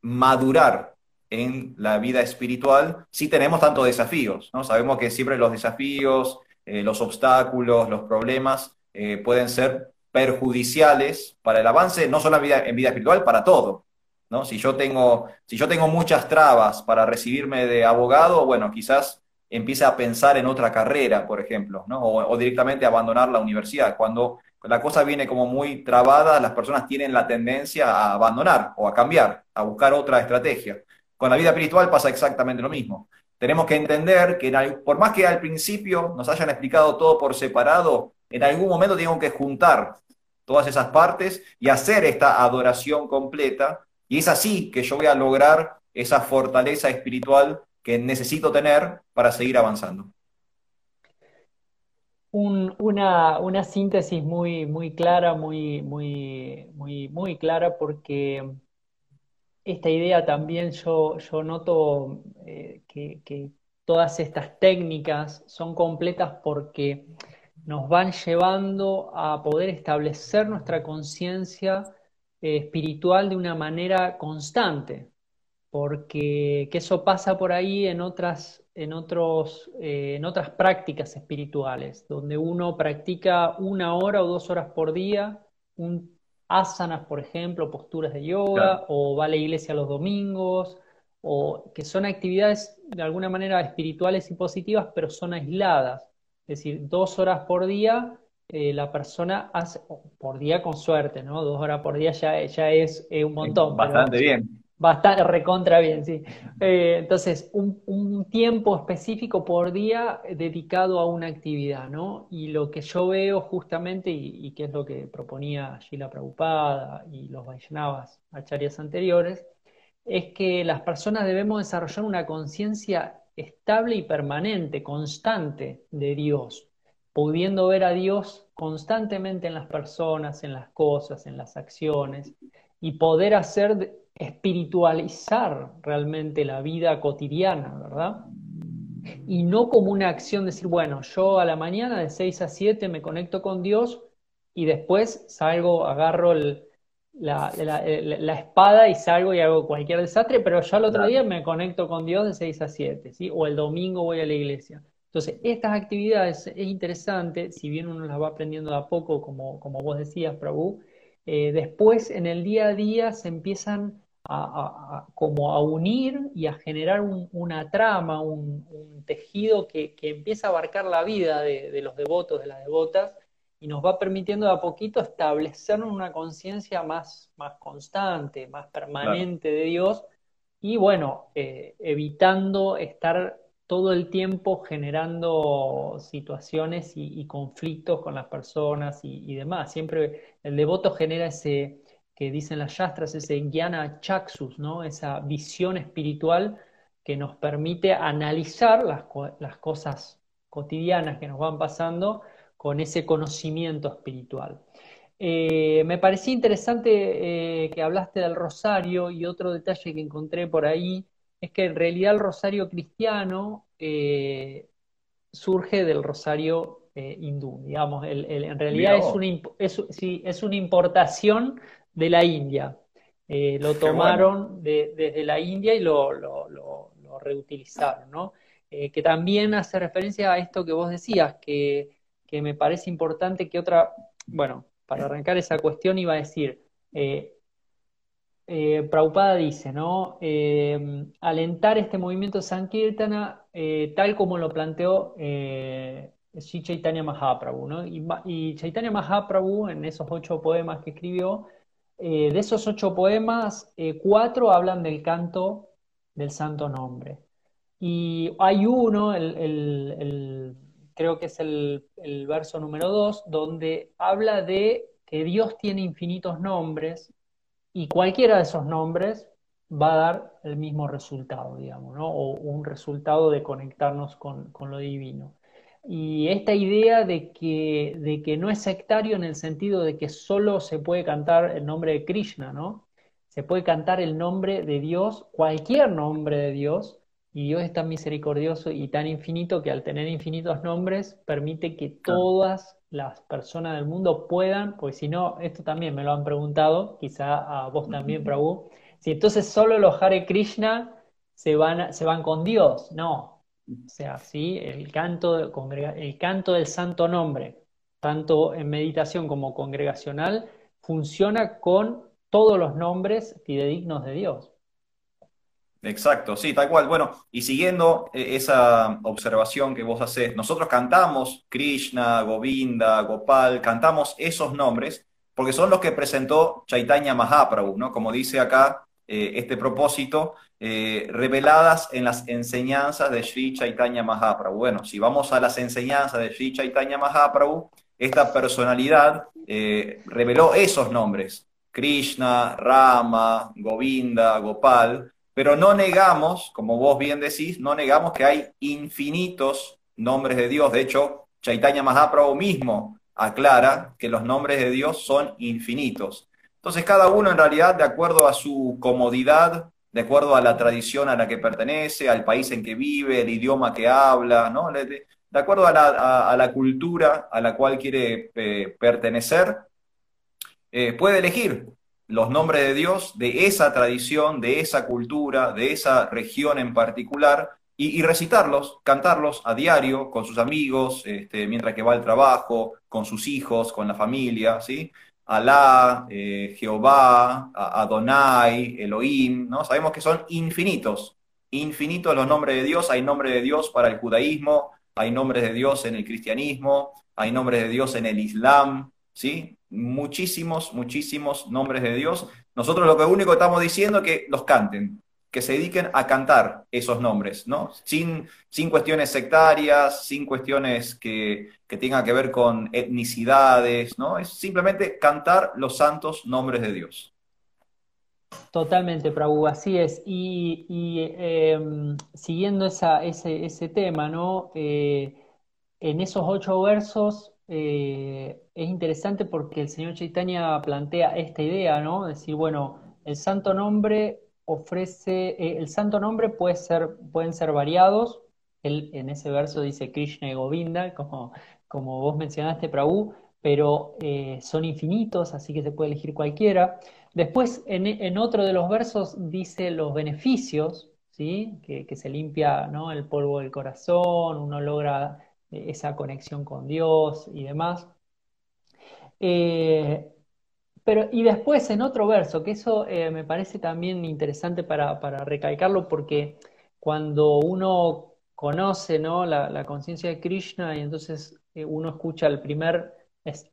madurar en la vida espiritual si tenemos tantos desafíos. ¿no? Sabemos que siempre los desafíos, eh, los obstáculos, los problemas eh, pueden ser perjudiciales para el avance, no solo en vida, espiritual, para todo. ¿no? Si, yo tengo, si yo tengo muchas trabas para recibirme de abogado, bueno, quizás empiece a pensar en otra carrera, por ejemplo, ¿no? o, o directamente abandonar la universidad. Cuando la cosa viene como muy trabada, las personas tienen la tendencia a abandonar o a cambiar, a buscar otra estrategia. Con la vida espiritual pasa exactamente lo mismo. Tenemos que entender que por más que al principio nos hayan explicado todo por separado, en algún momento tenemos que juntar todas esas partes y hacer esta adoración completa. Y es así que yo voy a lograr esa fortaleza espiritual que necesito tener para seguir avanzando. una, una, síntesis muy, muy clara, muy, muy, muy, muy clara, porque esta idea también yo, yo noto eh, que, todas estas técnicas son completas porque nos van llevando a poder establecer nuestra conciencia eh, espiritual de una manera constante, porque que eso pasa por ahí en otras, en, otros, eh, en otras prácticas espirituales, donde uno practica una hora o dos horas por día un asanas, por ejemplo, posturas de yoga, o va a la iglesia los domingos, o que son actividades de alguna manera espirituales y positivas, pero son aisladas. Es decir, dos horas por día eh, la persona hace, por día con suerte, ¿no? Dos horas por día ya, ya es un montón. Bastante bien. Bastante, recontra bien, sí. Eh, entonces, un, tiempo específico por día dedicado a una actividad, ¿no? Y lo que yo veo justamente, y, que es lo que proponía Gila Prabhupada y los Vaishnavas acharyas anteriores, es que las personas debemos desarrollar una conciencia estable y permanente, constante de Dios, pudiendo ver a Dios constantemente en las personas, en las cosas, en las acciones, y poder hacer espiritualizar realmente la vida cotidiana, ¿verdad? Y no como una acción de decir, bueno, yo a la mañana de 6 a 7 me conecto con Dios y después salgo, agarro la, espada y salgo y hago cualquier desastre, pero ya el otro día me conecto con Dios de 6 a 7, ¿sí? O el domingo voy a la iglesia. Entonces, estas actividades es interesante, si bien uno las va aprendiendo de a poco, como, como vos decías, Prabhu, eh, después en el día a día se empiezan a, como a unir y a generar una trama, un, tejido que, empieza a abarcar la vida de, los devotos, de las devotas, y nos va permitiendo de a poquito establecer una conciencia más, más constante, más permanente de Dios, y bueno, eh, evitando estar todo el tiempo generando situaciones y, conflictos con las personas y, demás. Siempre el devoto genera ese, que dicen las yastras, ese Jnana Chaxus, ¿no? esa visión espiritual que nos permite analizar las, cosas cotidianas que nos van pasando con ese conocimiento espiritual. Eh, me parecía interesante eh, que hablaste del rosario y otro detalle que encontré por ahí es que en realidad el rosario cristiano eh, surge del rosario hindú, digamos, en realidad es una, es una importación de la India. Lo tomaron desde la India y lo, reutilizaron, ¿no? Que también hace referencia a esto que vos decías, que, me parece importante que otra, bueno, para arrancar esa cuestión iba a decir, eh, eh Prabhupada dice, ¿no? alentar este movimiento Sankirtana tal como lo planteó eh, Chaitanya Mahaprabhu, ¿no? Y, Chaitanya Mahaprabhu, en esos ocho poemas que escribió, Eh, de esos ocho poemas, eh, cuatro hablan del canto del santo nombre. Y hay uno, creo que es el, verso número dos, donde habla de que Dios tiene infinitos nombres y cualquiera de esos nombres va a dar el mismo resultado, digamos. O un resultado de conectarnos con, lo divino. Y esta idea de que, de que no es sectario en el sentido de que solo se puede cantar el nombre de Krishna, ¿no? Se puede cantar el nombre de Dios, cualquier nombre de Dios, y Dios es tan misericordioso y tan infinito que al tener infinitos nombres permite que todas las personas del mundo puedan, pues si no, esto también me lo han preguntado, quizá a vos también, Prabhu, si entonces solo los Hare Krishna se van, se van con Dios, no. O sea, sí, el canto, el canto del santo nombre, tanto en meditación como congregacional, funciona con todos los nombres fidedignos de Dios. Exacto, sí, tal cual. Bueno, y siguiendo eh, esa observación que vos haces, nosotros cantamos Krishna, Govinda, Gopal, cantamos esos nombres porque son los que presentó Chaitanya Mahaprabhu, ¿no? Como dice acá eh, este propósito, eh, reveladas en las enseñanzas de Sri Chaitanya Mahaprabhu. Bueno, si vamos a las enseñanzas de Sri Chaitanya Mahaprabhu, esta personalidad reveló esos nombres, Krishna, Rama, Govinda, Gopal, pero no negamos, como vos bien decís, no negamos que hay infinitos nombres de Dios. De hecho, Chaitanya Mahaprabhu mismo aclara que los nombres de Dios son infinitos. Entonces, cada uno en realidad, de acuerdo a su comodidad, de acuerdo a la tradición a la que pertenece, al país en que vive, el idioma que habla, ¿no? de, acuerdo a la, cultura a la cual quiere eh, pertenecer, eh, puede elegir los nombres de Dios, de esa tradición, de esa cultura, de esa región en particular, y, recitarlos, cantarlos a diario con sus amigos, este, mientras que va al trabajo, con sus hijos, con la familia, ¿sí? Alá, eh, Jehová, Adonai, Elohim, ¿no? Sabemos que son infinitos, infinitos los nombres de Dios, hay nombres de Dios para el judaísmo, hay nombres de Dios en el cristianismo, hay nombres de Dios en el islam, ¿sí? Muchísimos, muchísimos nombres de Dios. Nosotros lo que único que estamos diciendo es que los canten, que se dediquen a cantar esos nombres, ¿no? Sin, sin cuestiones sectarias, sin cuestiones que, tengan que ver con etnicidades, ¿no? Es simplemente cantar los santos nombres de Dios. Totalmente, Prabhu, así es. Y, em, siguiendo ese, tema, ¿no? Eh, en esos ocho versos eh, es interesante porque el señor Chaitanya plantea esta idea, ¿no? Decir, bueno, el santo nombre ofrece, eh, el santo nombre puede ser, pueden ser variados. Él en ese verso dice Krishna y Govinda, como, como vos mencionaste, Prabhu, pero eh, son infinitos, así que se puede elegir cualquiera. Después, en, otro de los versos dice los beneficios, ¿sí? Que, que se limpia ¿no? el polvo del corazón, uno logra esa conexión con Dios y demás. Eh, pero, y después en otro verso, que eso eh, me parece también interesante para, recalcarlo, porque cuando uno conoce ¿no? la, conciencia de Krishna y entonces eh, uno escucha el primer,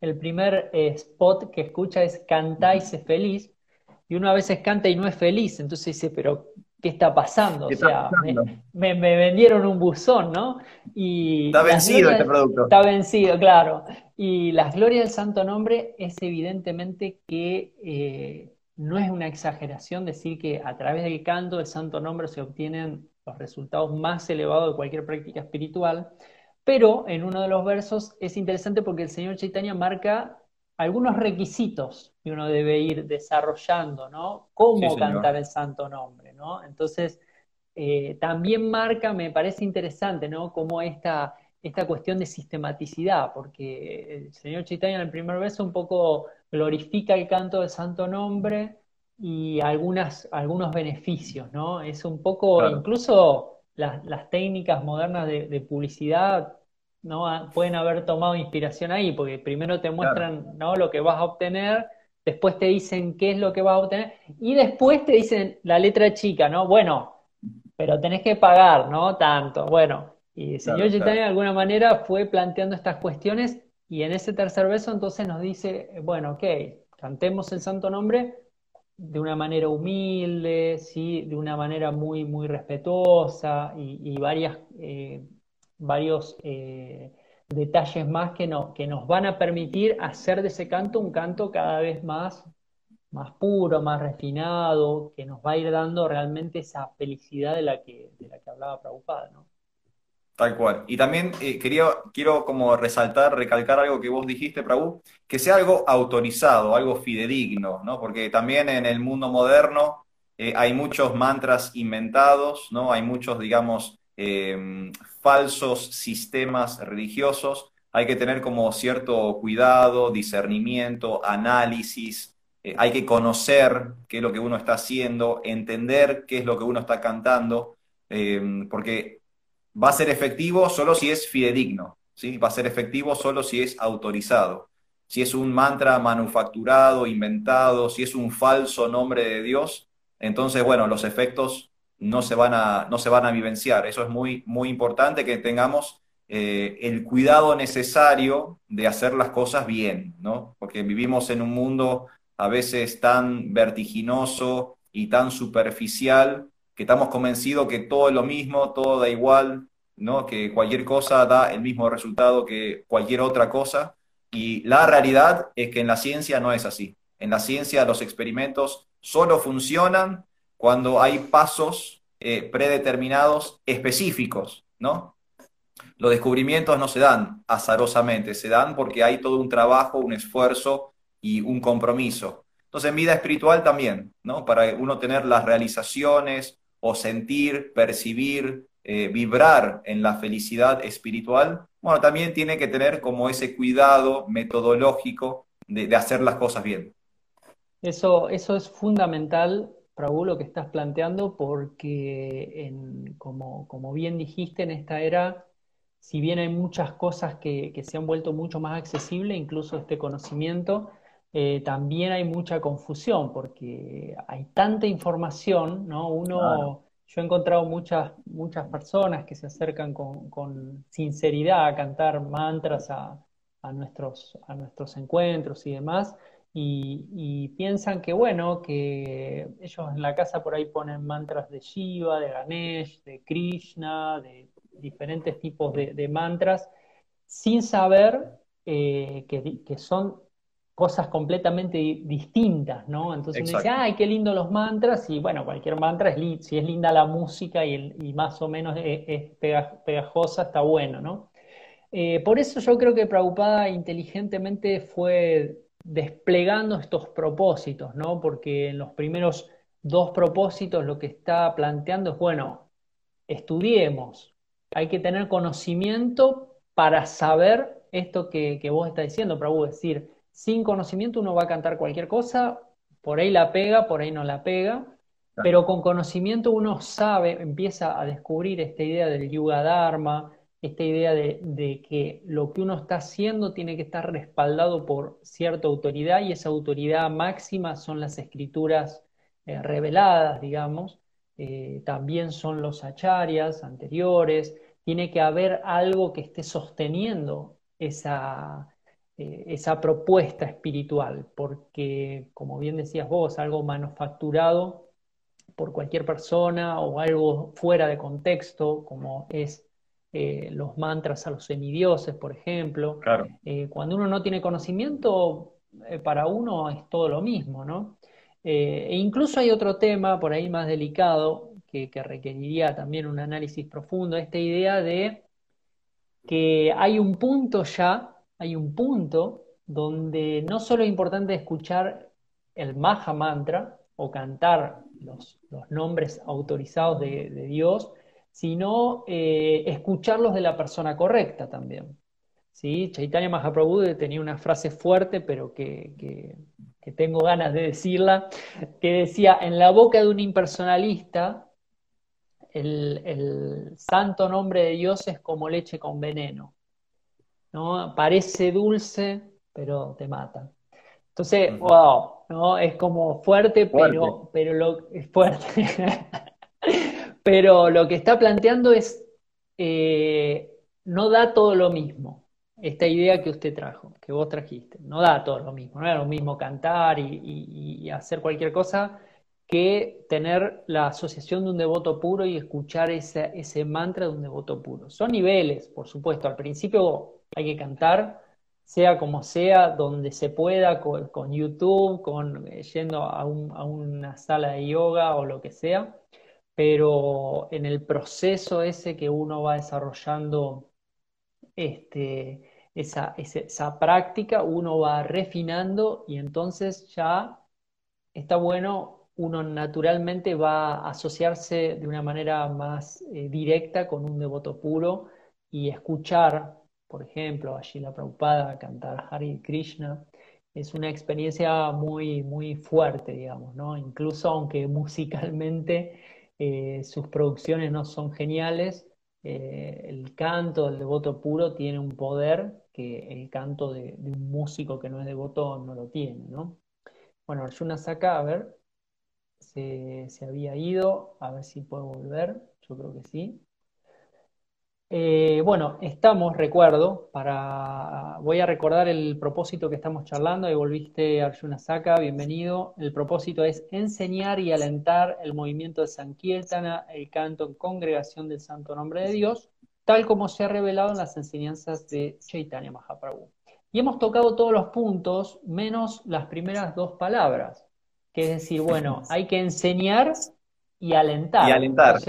el primer spot que escucha es canta y sé feliz, y uno a veces canta y no es feliz, entonces dice, pero ¿qué está pasando? o sea, Me, vendieron un buzón, ¿no? Y está vencido este producto. Está vencido, claro. Y las glorias del santo nombre es evidentemente que eh, no es una exageración decir que a través del canto del santo nombre se obtienen los resultados más elevados de cualquier práctica espiritual, pero en uno de los versos es interesante porque el señor Chaitanya marca algunos requisitos que uno debe ir desarrollando, ¿no? Cómo cantar el santo nombre, ¿no? Entonces, eh, también marca, me parece interesante, ¿no? Como esta, esta cuestión de sistematicidad, porque el señor Chaitanya en el primer verso un poco glorifica el canto del santo nombre y algunas, algunos beneficios, ¿no? Es un poco, incluso las, técnicas modernas de publicidad ¿no? Ah, pueden haber tomado inspiración ahí, porque primero te muestran ¿no? lo que vas a obtener, después te dicen qué es lo que vas a obtener, y después te dicen la letra chica, ¿no? Bueno, pero tenés que pagar, ¿no? Tanto. Bueno, y el señor de alguna manera fue planteando estas cuestiones, y en ese tercer verso entonces nos dice, bueno, ok, cantemos el santo nombre de una manera humilde, ¿sí? de una manera muy, muy respetuosa y, varias, eh, varios eh, detalles más que, no, que nos van a permitir hacer de ese canto un canto cada vez más, más puro, más refinado, que nos va a ir dando realmente esa felicidad de la que, de la que hablaba Prabhupada. ¿no? Tal cual. Y también eh, quería, quiero como resaltar, recalcar algo que vos dijiste, Prabhu, que sea algo autorizado, algo fidedigno, ¿no? Porque también en el mundo moderno eh, hay muchos mantras inventados, ¿no? Hay muchos, digamos, em, falsos sistemas religiosos. Hay que tener como cierto cuidado, discernimiento, análisis. Eh, hay que conocer qué es lo que uno está haciendo, entender qué es lo que uno está cantando, em, porque va a ser efectivo solo si es fidedigno, ¿sí? va a ser efectivo solo si es autorizado. Si es un mantra manufacturado, inventado, si es un falso nombre de Dios, entonces, bueno, los efectos no se van a, no se van a vivenciar. Eso es muy, muy importante que tengamos eh, el cuidado necesario de hacer las cosas bien, ¿no? Porque vivimos en un mundo a veces tan vertiginoso y tan superficial que estamos convencidos que todo es lo mismo, todo da igual, ¿no? que cualquier cosa da el mismo resultado que cualquier otra cosa. Y la realidad es que en la ciencia no es así. En la ciencia los experimentos solo funcionan cuando hay pasos eh, predeterminados específicos, ¿no? Los descubrimientos no se dan azarosamente, se dan porque hay todo un trabajo, un esfuerzo y un compromiso. Entonces, en vida espiritual también, ¿no? Para uno tener las realizaciones, o sentir, percibir, eh, vibrar en la felicidad espiritual, bueno, también tiene que tener como ese cuidado metodológico de, hacer las cosas bien. Eso, eso es fundamental, Prabhu, lo que estás planteando, porque como, como, bien dijiste, en esta era, si bien hay muchas cosas que, que se han vuelto mucho más accesibles, incluso este conocimiento, eh, también hay mucha confusión porque hay tanta información, ¿no? Uno, yo he encontrado muchas, muchas personas que se acercan con, sinceridad a cantar mantras a, nuestros, a nuestros encuentros y demás, y, piensan que, bueno, que ellos en la casa por ahí ponen mantras de Shiva, de Ganesh, de Krishna, de diferentes tipos de, mantras, sin saber eh, que, que son cosas completamente distintas, ¿no? Entonces uno dice, ay, qué lindo los mantras, y bueno, cualquier mantra, es si es linda la música y, más o menos es, pegajosa, está bueno, ¿no? Eh, por eso yo creo que Prabhupada inteligentemente fue desplegando estos propósitos, ¿no? Porque en los primeros dos propósitos lo que está planteando es, bueno, estudiemos, hay que tener conocimiento para saber esto que, que vos estás diciendo, Prabhu, es decir, sin conocimiento uno va a cantar cualquier cosa, por ahí la pega, por ahí no la pega, pero con conocimiento uno sabe, empieza a descubrir esta idea del yuga dharma, esta idea de, que lo que uno está haciendo tiene que estar respaldado por cierta autoridad y esa autoridad máxima son las escrituras eh, reveladas, digamos, eh, también son los acharyas anteriores, tiene que haber algo que esté sosteniendo esa, eh, esa propuesta espiritual, porque, como bien decías vos, algo manufacturado por cualquier persona o algo fuera de contexto, como es eh, los mantras a los semidioses, por ejemplo. Eh, cuando uno no tiene conocimiento, para uno es todo lo mismo, ¿no? e incluso hay otro tema por ahí más delicado que, que requeriría también un análisis profundo, esta idea de que hay un punto ya hay un punto donde no solo es importante escuchar el Maha Mantra o cantar los, nombres autorizados de, Dios, sino eh, escucharlos de la persona correcta también. ¿Sí? Chaitanya Mahaprabhu tenía una frase fuerte, pero que, tengo ganas de decirla, que decía, en la boca de un impersonalista, el, el santo nombre de Dios es como leche con veneno. ¿no? Parece dulce, pero te mata. Entonces, wow, ¿no? Es como fuerte, pero, pero lo es fuerte. pero lo que está planteando es eh, no da todo lo mismo. esta idea que usted trajo, que vos trajiste. No da todo lo mismo, no era lo mismo cantar y, hacer cualquier cosa que tener la asociación de un devoto puro y escuchar ese, ese mantra de un devoto puro. Son niveles, por supuesto. Al principio hay que cantar, sea como sea, donde se pueda, con, YouTube, con, yendo a una sala de yoga o lo que sea, pero en el proceso ese que uno va desarrollando este, esa, esa, práctica, uno va refinando y entonces ya está bueno, uno naturalmente va a asociarse de una manera más eh, directa con un devoto puro y escuchar, por ejemplo, a Shila Prabhupada cantar Hari Krishna. Es una experiencia muy, muy fuerte, digamos, ¿no? Incluso aunque musicalmente eh, sus producciones no son geniales, eh, el canto del devoto puro tiene un poder que el canto de, un músico que no es devoto no lo tiene, ¿no? Bueno, Arjuna Saka, a ver, se, se había ido, a ver si puedo volver, yo creo que sí. Eh, bueno, estamos, recuerdo, para. Voy a recordar el propósito que estamos charlando. Ahí volviste, Arjuna Saka, bienvenido. El propósito es enseñar y alentar el movimiento de Sankirtana, el canto en congregación del Santo Nombre de Dios, tal como se ha revelado en las enseñanzas de Chaitanya Mahaprabhu. Y hemos tocado todos los puntos, menos las primeras dos palabras, que es decir, bueno, hay que enseñar y alentar. Y alentar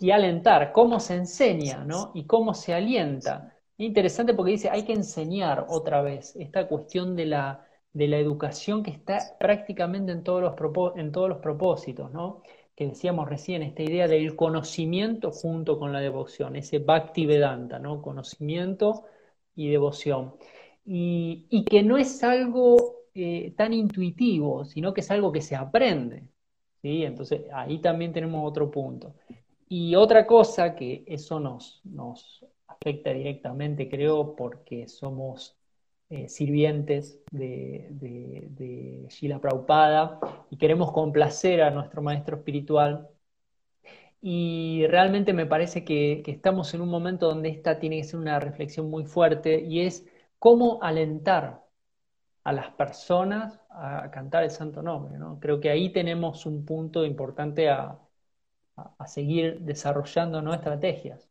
y alentar, cómo se enseña, ¿no? Y cómo se alienta. Interesante porque dice, hay que enseñar otra vez esta cuestión de la, de la educación que está prácticamente en todos, los en todos los propósitos, ¿no? Que decíamos recién, esta idea del conocimiento junto con la devoción, ese Bhakti Vedanta, ¿no? Conocimiento y devoción. Y, y que no es algo eh, tan intuitivo, sino que es algo que se aprende. ¿sí? Entonces, ahí también tenemos otro punto. Y otra cosa que eso nos, nos afecta directamente, creo, porque somos eh, sirvientes de, de, de Shila Prabhupada y queremos complacer a nuestro maestro espiritual. Y realmente me parece que, que, estamos en un momento donde esta tiene que ser una reflexión muy fuerte y es cómo alentar a las personas a cantar el santo nombre. ¿no? Creo que ahí tenemos un punto importante a, a, seguir desarrollando nuevas estrategias.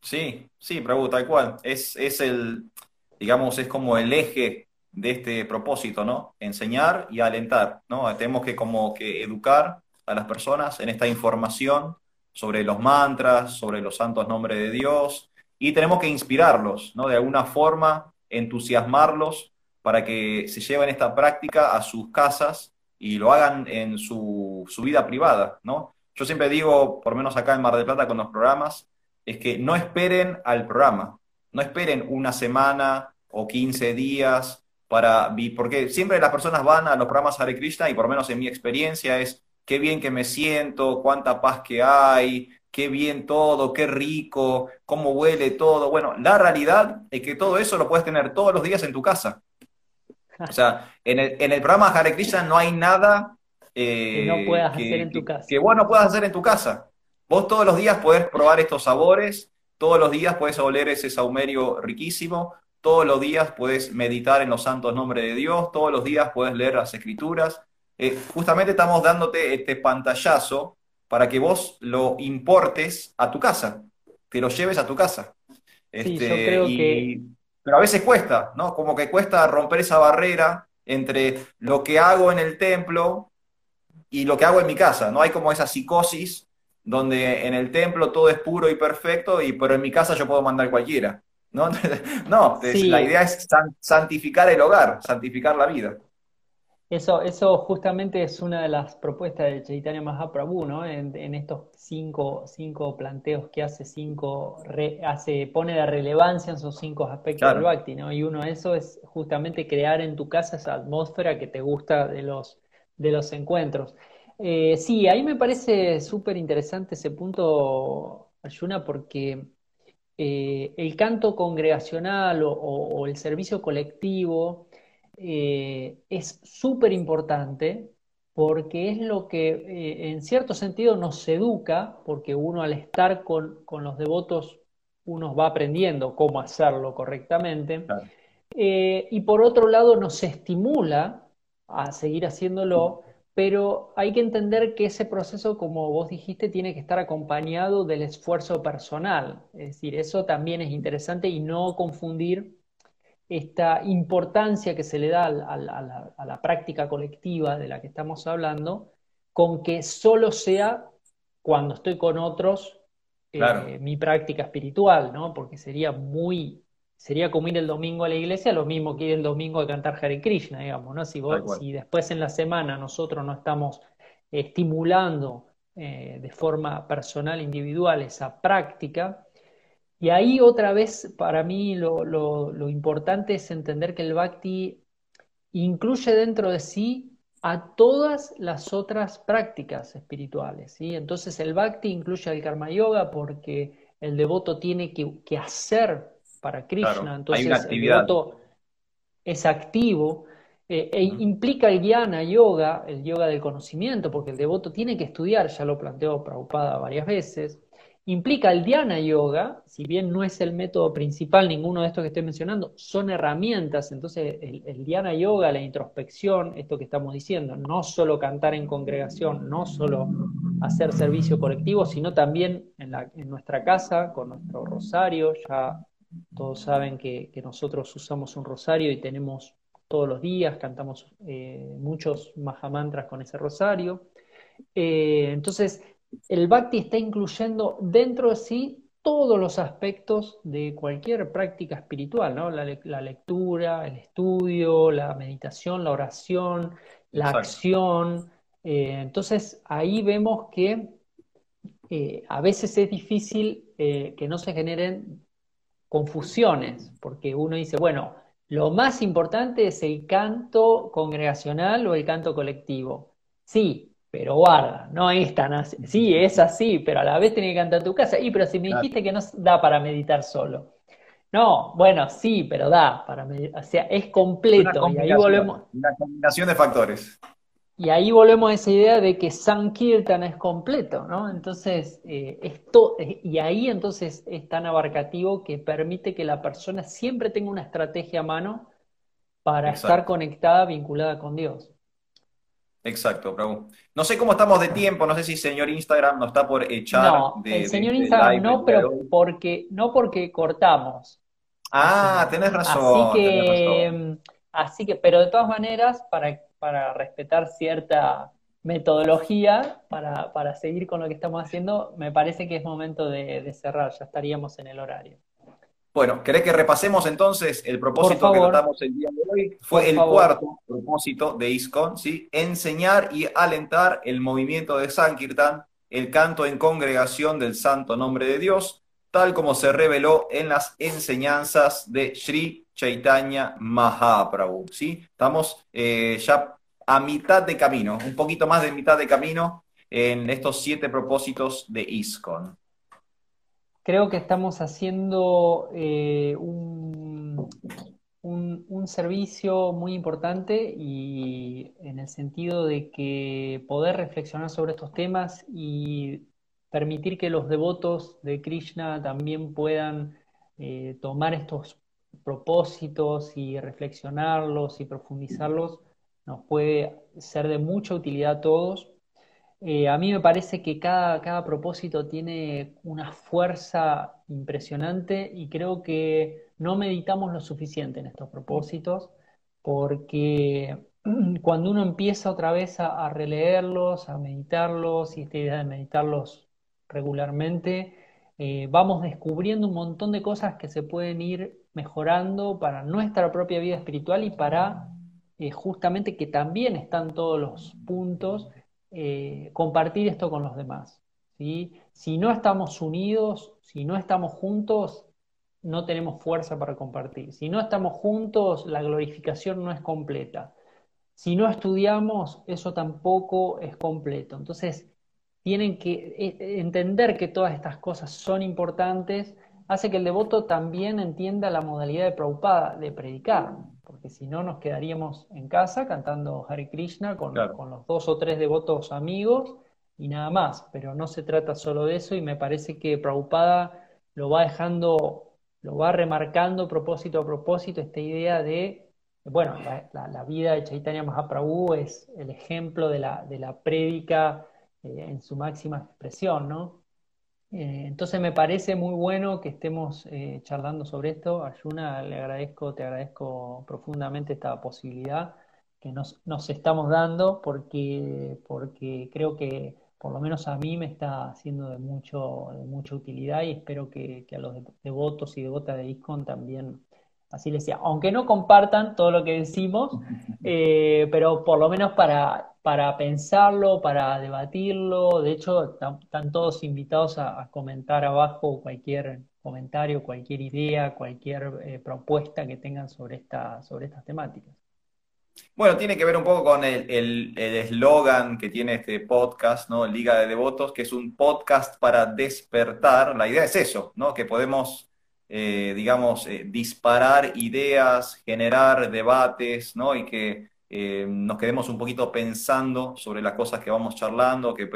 Sí, sí, Prabhu, tal cual. Es, es el, digamos, es como el eje de este propósito, ¿no? Enseñar y alentar, ¿no? Tenemos que como que educar a las personas en esta información sobre los mantras, sobre los santos nombres de Dios, y tenemos que inspirarlos, ¿no? De alguna forma, entusiasmarlos para que se lleven esta práctica a sus casas y lo hagan en su, su vida privada, ¿no? Yo siempre digo, por menos acá en Mar del Plata con los programas, es que no esperen al programa, no esperen una semana o 15 días para, porque siempre las personas van a los programas Hare Krishna y por menos en mi experiencia es qué bien que me siento, cuánta paz que hay, qué bien todo, qué rico, cómo huele todo. Bueno, la realidad es que todo eso lo puedes tener todos los días en tu casa. O sea, en el, en el programa Hare Krishna no hay nada que no eh, puedas hacer en tu casa. Que, vos no puedas hacer en tu casa. Vos todos los días podés probar estos sabores, todos los días podés oler ese saumerio riquísimo, todos los días puedes meditar en los santos nombres de Dios, todos los días puedes leer las escrituras. Eh, justamente estamos dándote este pantallazo para que vos lo importes a tu casa, que lo lleves a tu casa. sí, yo este, creo que... Pero a veces cuesta, ¿no? Como que cuesta romper esa barrera entre lo que hago en el templo y lo que hago en mi casa. No hay como esa psicosis donde en el templo todo es puro y perfecto, y pero en mi casa yo puedo mandar cualquiera. No, no la idea es santificar el hogar, santificar la vida. Eso, eso justamente es una de las propuestas de Chaitanya Mahaprabhu, ¿no? En, en estos cinco, cinco, planteos que hace, cinco hace, pone de relevancia en esos cinco aspectos del Bhakti, ¿no? Y uno de esos es justamente crear en tu casa esa atmósfera que te gusta de los, de los encuentros. Eh, sí, ahí me parece súper interesante ese punto, Ayuna, porque eh, el canto congregacional o, el servicio colectivo eh, es súper importante porque es lo que en cierto sentido nos educa, porque uno al estar con, con los devotos uno va aprendiendo cómo hacerlo correctamente. Y por otro lado nos estimula a seguir haciéndolo, pero hay que entender que ese proceso, como vos dijiste, tiene que estar acompañado del esfuerzo personal. Es decir, eso también es interesante y no confundir esta importancia que se le da a la, práctica colectiva de la que estamos hablando con que solo sea cuando estoy con otros eh, mi práctica espiritual, ¿no? Porque sería muy sería como ir el domingo a la iglesia, lo mismo que ir el domingo a cantar Hare Krishna, digamos, ¿no? Si, si después en la semana nosotros no estamos estimulando eh, de forma personal, individual, esa práctica, y ahí otra vez para mí lo, lo importante es entender que el bhakti incluye dentro de sí a todas las otras prácticas espirituales. ¿sí? Entonces el bhakti incluye el karma yoga porque el devoto tiene que, que hacer para Krishna. Entonces, el devoto es activo. Eh, e implica el jnana yoga, el yoga del conocimiento, porque el devoto tiene que estudiar, ya lo planteó Prabhupada varias veces. Implica el dhyana yoga, si bien no es el método principal, ninguno de estos que estoy mencionando, son herramientas. Entonces, el, el dhyana yoga, la introspección, esto que estamos diciendo, no solo cantar en congregación, no solo hacer servicio colectivo, sino también en, la, en nuestra casa, con nuestro rosario, ya todos saben que, nosotros usamos un rosario y tenemos todos los días, cantamos eh, muchos mahamantras con ese rosario. Eh, entonces, el bhakti está incluyendo dentro de sí todos los aspectos de cualquier práctica espiritual, ¿no? La, lectura, el estudio, la meditación, la oración, la acción. Eh, entonces, ahí vemos que a veces es difícil que no se generen confusiones, porque uno dice, bueno, lo más importante es el canto congregacional o el canto colectivo. Sí, pero guarda, no es tan así. Sí, es así, pero a la vez tiene que cantar tu casa. Y pero si me dijiste que no da para meditar solo. No, bueno, sí, pero da para meditar. O sea, es completo. Y ahí volvemos. Una combinación de factores. Y ahí volvemos a esa idea de que Sankirtan es completo, ¿no? Entonces, eh, esto, eh, y ahí entonces es tan abarcativo que permite que la persona siempre tenga una estrategia a mano para estar conectada, vinculada con Dios. Exacto, Prabhu. No sé cómo estamos de tiempo, no sé si señor Instagram nos está por echar. No, el señor Instagram no, pero porque, no porque cortamos. Ah, tenés razón. Así que, así que, pero de todas maneras, para para respetar cierta metodología para, seguir con lo que estamos haciendo, me parece que es momento de, cerrar, ya estaríamos en el horario. Bueno, ¿querés que repasemos entonces el propósito que tratamos el día de hoy? Fue el cuarto propósito de ISCON, ¿sí? Enseñar y alentar el movimiento de Sankirtan, el canto en congregación del santo nombre de Dios, tal como se reveló en las enseñanzas de Sri Chaitanya Mahaprabhu. ¿sí? Estamos eh, ya a mitad de camino, un poquito más de mitad de camino en estos siete propósitos de ISKCON. Creo que estamos haciendo eh, un, servicio muy importante y en el sentido de que poder reflexionar sobre estos temas y permitir que los devotos de Krishna también puedan eh, tomar estos propósitos y reflexionarlos y profundizarlos nos puede ser de mucha utilidad a todos. Eh, a mí me parece que cada, cada propósito tiene una fuerza impresionante y creo que no meditamos lo suficiente en estos propósitos porque cuando uno empieza otra vez a, releerlos, a meditarlos y esta idea de meditarlos regularmente, eh, vamos descubriendo un montón de cosas que se pueden ir mejorando para nuestra propia vida espiritual y para eh, justamente que también están todos los puntos, eh, compartir esto con los demás. Si no estamos unidos, si no estamos juntos, no tenemos fuerza para compartir. Si no estamos juntos, la glorificación no es completa. Si no estudiamos, eso tampoco es completo. Entonces, tienen que eh, entender que todas estas cosas son importantes hace que el devoto también entienda la modalidad de Prabhupada, de predicar, porque si no nos quedaríamos en casa cantando Hare Krishna con, los dos o tres devotos amigos y nada más, pero no se trata solo de eso y me parece que Prabhupada lo va dejando, lo va remarcando propósito a propósito esta idea de, bueno, la, vida de Chaitanya Mahaprabhu es el ejemplo de la, de la prédica eh, en su máxima expresión, ¿no? Eh, entonces me parece muy bueno que estemos eh, charlando sobre esto. Ayuna, le agradezco, te agradezco profundamente esta posibilidad que nos, nos estamos dando porque, porque creo que por lo menos a mí me está haciendo de, mucho, de mucha utilidad y espero que, a los devotos y devotas de ISCON también así les sea. Aunque no compartan todo lo que decimos, eh, pero por lo menos para, para pensarlo, para debatirlo. De hecho, están todos invitados a, comentar abajo cualquier comentario, cualquier idea, cualquier eh, propuesta que tengan sobre, sobre estas temáticas. Bueno, tiene que ver un poco con el eslogan que tiene este podcast, ¿no? Liga de Devotos, que es un podcast para despertar. La idea es eso, ¿no? Que podemos, eh, digamos, eh, disparar ideas, generar debates, ¿no? Y que eh, nos quedemos un poquito pensando sobre las cosas que vamos charlando, que,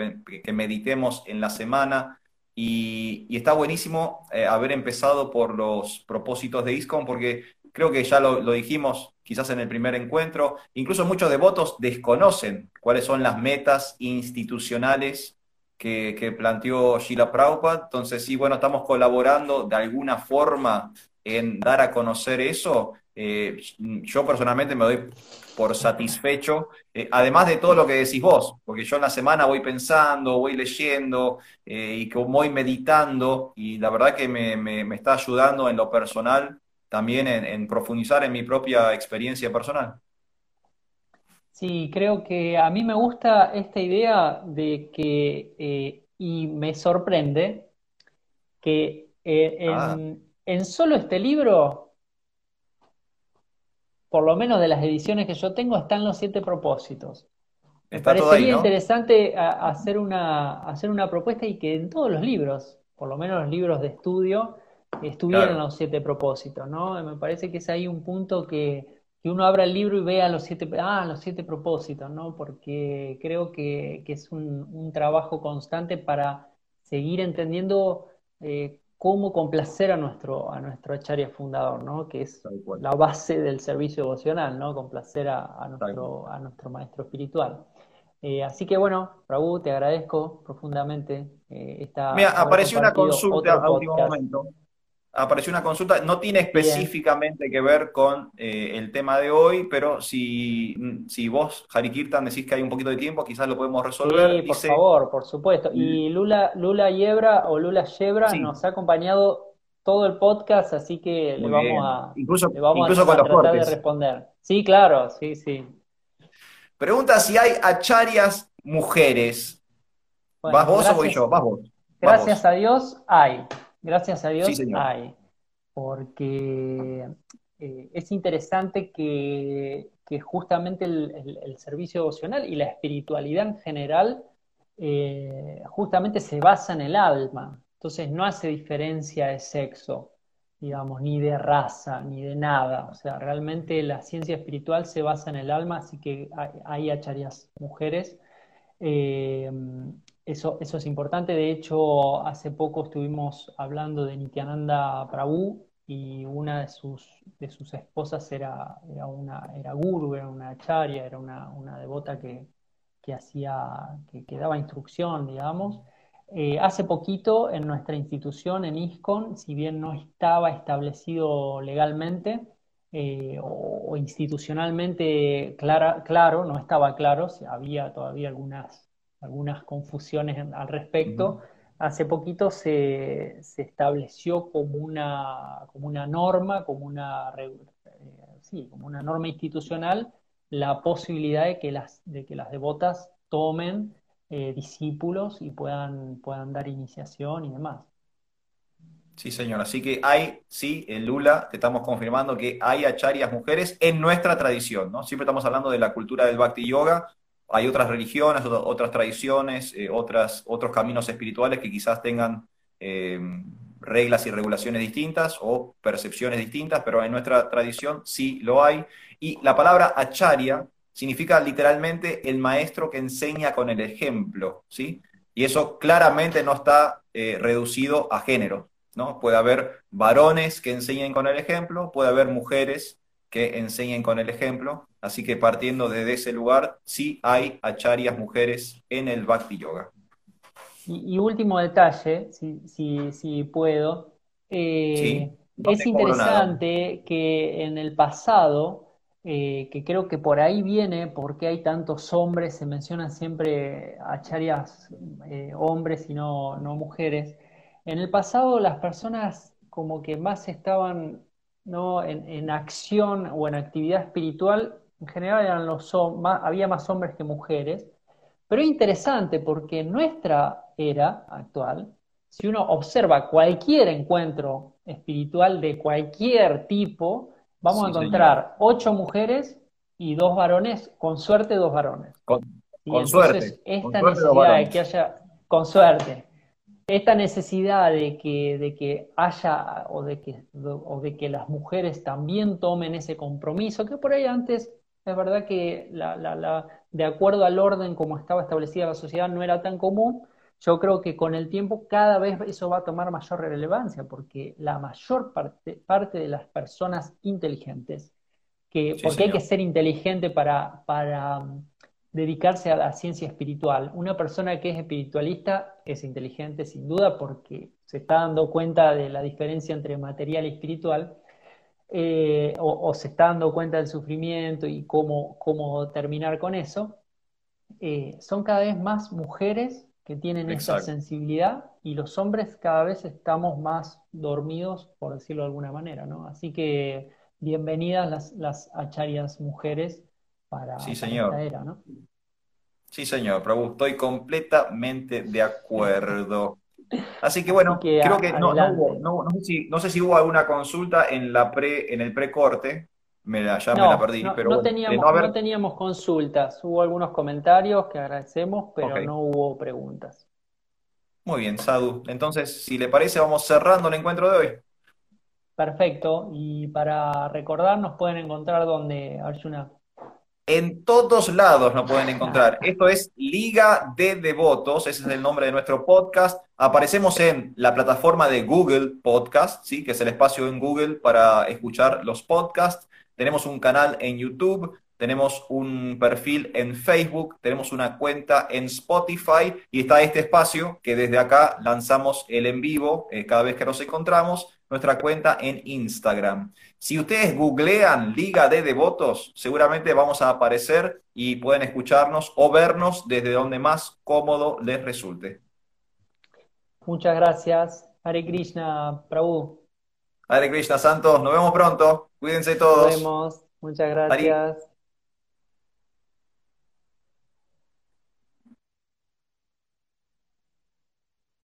que meditemos en la semana. Y, está buenísimo haber empezado por los propósitos de ISCON, porque creo que ya lo, dijimos quizás en el primer encuentro, incluso muchos devotos desconocen cuáles son las metas institucionales que, planteó Sheila Prabhupada. Entonces, sí, bueno, estamos colaborando de alguna forma en dar a conocer eso. Eh, yo personalmente me doy por satisfecho, eh, además de todo lo que decís vos, porque yo en la semana voy pensando, voy leyendo eh, y voy meditando, y la verdad que me, me está ayudando en lo personal también en, profundizar en mi propia experiencia personal. Sí, creo que a mí me gusta esta idea de que, y me sorprende, que eh, ah. en, solo este libro, por lo menos de las ediciones que yo tengo, están los siete propósitos. Me parecería interesante hacer, una, hacer una propuesta y que en todos los libros, por lo menos los libros de estudio, estuvieron los siete propósitos, ¿no? Me parece que es ahí un punto que, uno abra el libro y vea los siete, ah, los siete propósitos, ¿no? Porque creo que, es un, trabajo constante para seguir entendiendo eh, cómo complacer a nuestro, a nuestro acharya fundador, ¿no? Que es la base del servicio devocional, ¿no? Complacer a, nuestro, a nuestro maestro espiritual. Eh, así que bueno, Prabhu, te agradezco profundamente eh, esta. Mira, apareció una consulta a último momento apareció una consulta, no tiene específicamente que ver con eh, el tema de hoy, pero si, si vos, Harry Kirtan, decís que hay un poquito de tiempo, quizás lo podemos resolver. Sí, por favor, por supuesto. Y Lula, Lula Yebra o Lula Yebra nos ha acompañado todo el podcast, así que le vamos a, incluso, tratar de responder. Sí, claro, sí, sí. Pregunta si hay acharias mujeres. ¿Vas vos o voy yo? Vas vos. Gracias a Dios hay. Gracias a Dios hay, porque eh, es interesante que, justamente el, servicio devocional y la espiritualidad en general eh, justamente se basa en el alma, entonces no hace diferencia de sexo, digamos, ni de raza, ni de nada, o sea, realmente la ciencia espiritual se basa en el alma, así que hay, hay acharias mujeres. Eh, eso, eso es importante. De hecho, hace poco estuvimos hablando de Nityananda Prabhu y una de sus, de sus esposas era, era, una, era guru, era una acharya, era una, una devota que, que hacía, que, daba instrucción, digamos. Eh, hace poquito en nuestra institución, en ISCON, si bien no estaba establecido legalmente eh, o, institucionalmente claro, no estaba claro, había todavía algunas algunas confusiones al respecto. Hace poquito se, estableció como una, como una norma, como una, eh, sí, como una norma institucional, la posibilidad de que las, de que las devotas tomen eh, discípulos y puedan, puedan dar iniciación y demás. Sí, señor. Así que hay, sí, en Lula te estamos confirmando que hay acharias mujeres en nuestra tradición, ¿no? Siempre estamos hablando de la cultura del Bhakti Yoga, hay otras religiones, otras tradiciones, eh, otras, otros caminos espirituales que quizás tengan eh, reglas y regulaciones distintas o percepciones distintas, pero en nuestra tradición sí lo hay. Y la palabra acharya significa literalmente el maestro que enseña con el ejemplo, ¿sí? Y eso claramente no está eh, reducido a género. ¿no? Puede haber varones que enseñen con el ejemplo, puede haber mujeres que enseñen con el ejemplo, así que partiendo desde ese lugar, sí hay acharyas mujeres en el Bhakti Yoga. Y, último detalle, si, si, puedo, eh, es interesante que en el pasado, eh, que creo que por ahí viene, porque hay tantos hombres, se mencionan siempre acharyas eh, hombres y no, no mujeres, en el pasado las personas como que más estaban ¿no? en, acción o en actividad espiritual, en general eran los, había más hombres que mujeres, pero es interesante porque en nuestra era actual, si uno observa cualquier encuentro espiritual de cualquier tipo, vamos a encontrar ocho mujeres y dos varones, con suerte dos varones. Con, suerte. Esta necesidad de que haya, con suerte, esta necesidad de que, de que haya o de que, o de que las mujeres también tomen ese compromiso, que por ahí antes es verdad que la, la, de acuerdo al orden como estaba establecida la sociedad no era tan común, yo creo que con el tiempo cada vez eso va a tomar mayor relevancia, porque la mayor parte, parte de las personas inteligentes, que, porque hay que ser inteligente para, para dedicarse a la ciencia espiritual. Una persona que es espiritualista es inteligente sin duda porque se está dando cuenta de la diferencia entre material y espiritual, eh, o, se está dando cuenta del sufrimiento y cómo, cómo terminar con eso. Eh, son cada vez más mujeres que tienen esa sensibilidad y los hombres cada vez estamos más dormidos, por decirlo de alguna manera, ¿no? Así que bienvenidas las, las acharias mujeres para, sí, señor. esta era, ¿no? Sí, señor, Prabhu, estoy completamente de acuerdo. Así que bueno, creo que no, no, sé si, hubo alguna consulta en la pre, en el precorte, me la, ya me la perdí, pero no, teníamos, teníamos consultas, hubo algunos comentarios que agradecemos, pero no hubo preguntas. Muy bien, Sadu. Entonces, si le parece, vamos cerrando el encuentro de hoy. Perfecto. Y para recordar, nos pueden encontrar donde, Arjuna. En todos lados nos pueden encontrar. Esto es Liga de Devotos, ese es el nombre de nuestro podcast. Aparecemos en la plataforma de Google Podcast, ¿sí? que es el espacio en Google para escuchar los podcasts. Tenemos un canal en YouTube, tenemos un perfil en Facebook, tenemos una cuenta en Spotify y está este espacio que desde acá lanzamos el en vivo eh, cada vez que nos encontramos nuestra cuenta en Instagram. Si ustedes googlean Liga de Devotos, seguramente vamos a aparecer y pueden escucharnos o vernos desde donde más cómodo les resulte. Muchas gracias. Hare Krishna, Prabhu. Hare Krishna, Santos. Nos vemos pronto. Cuídense todos. Nos vemos. Muchas gracias.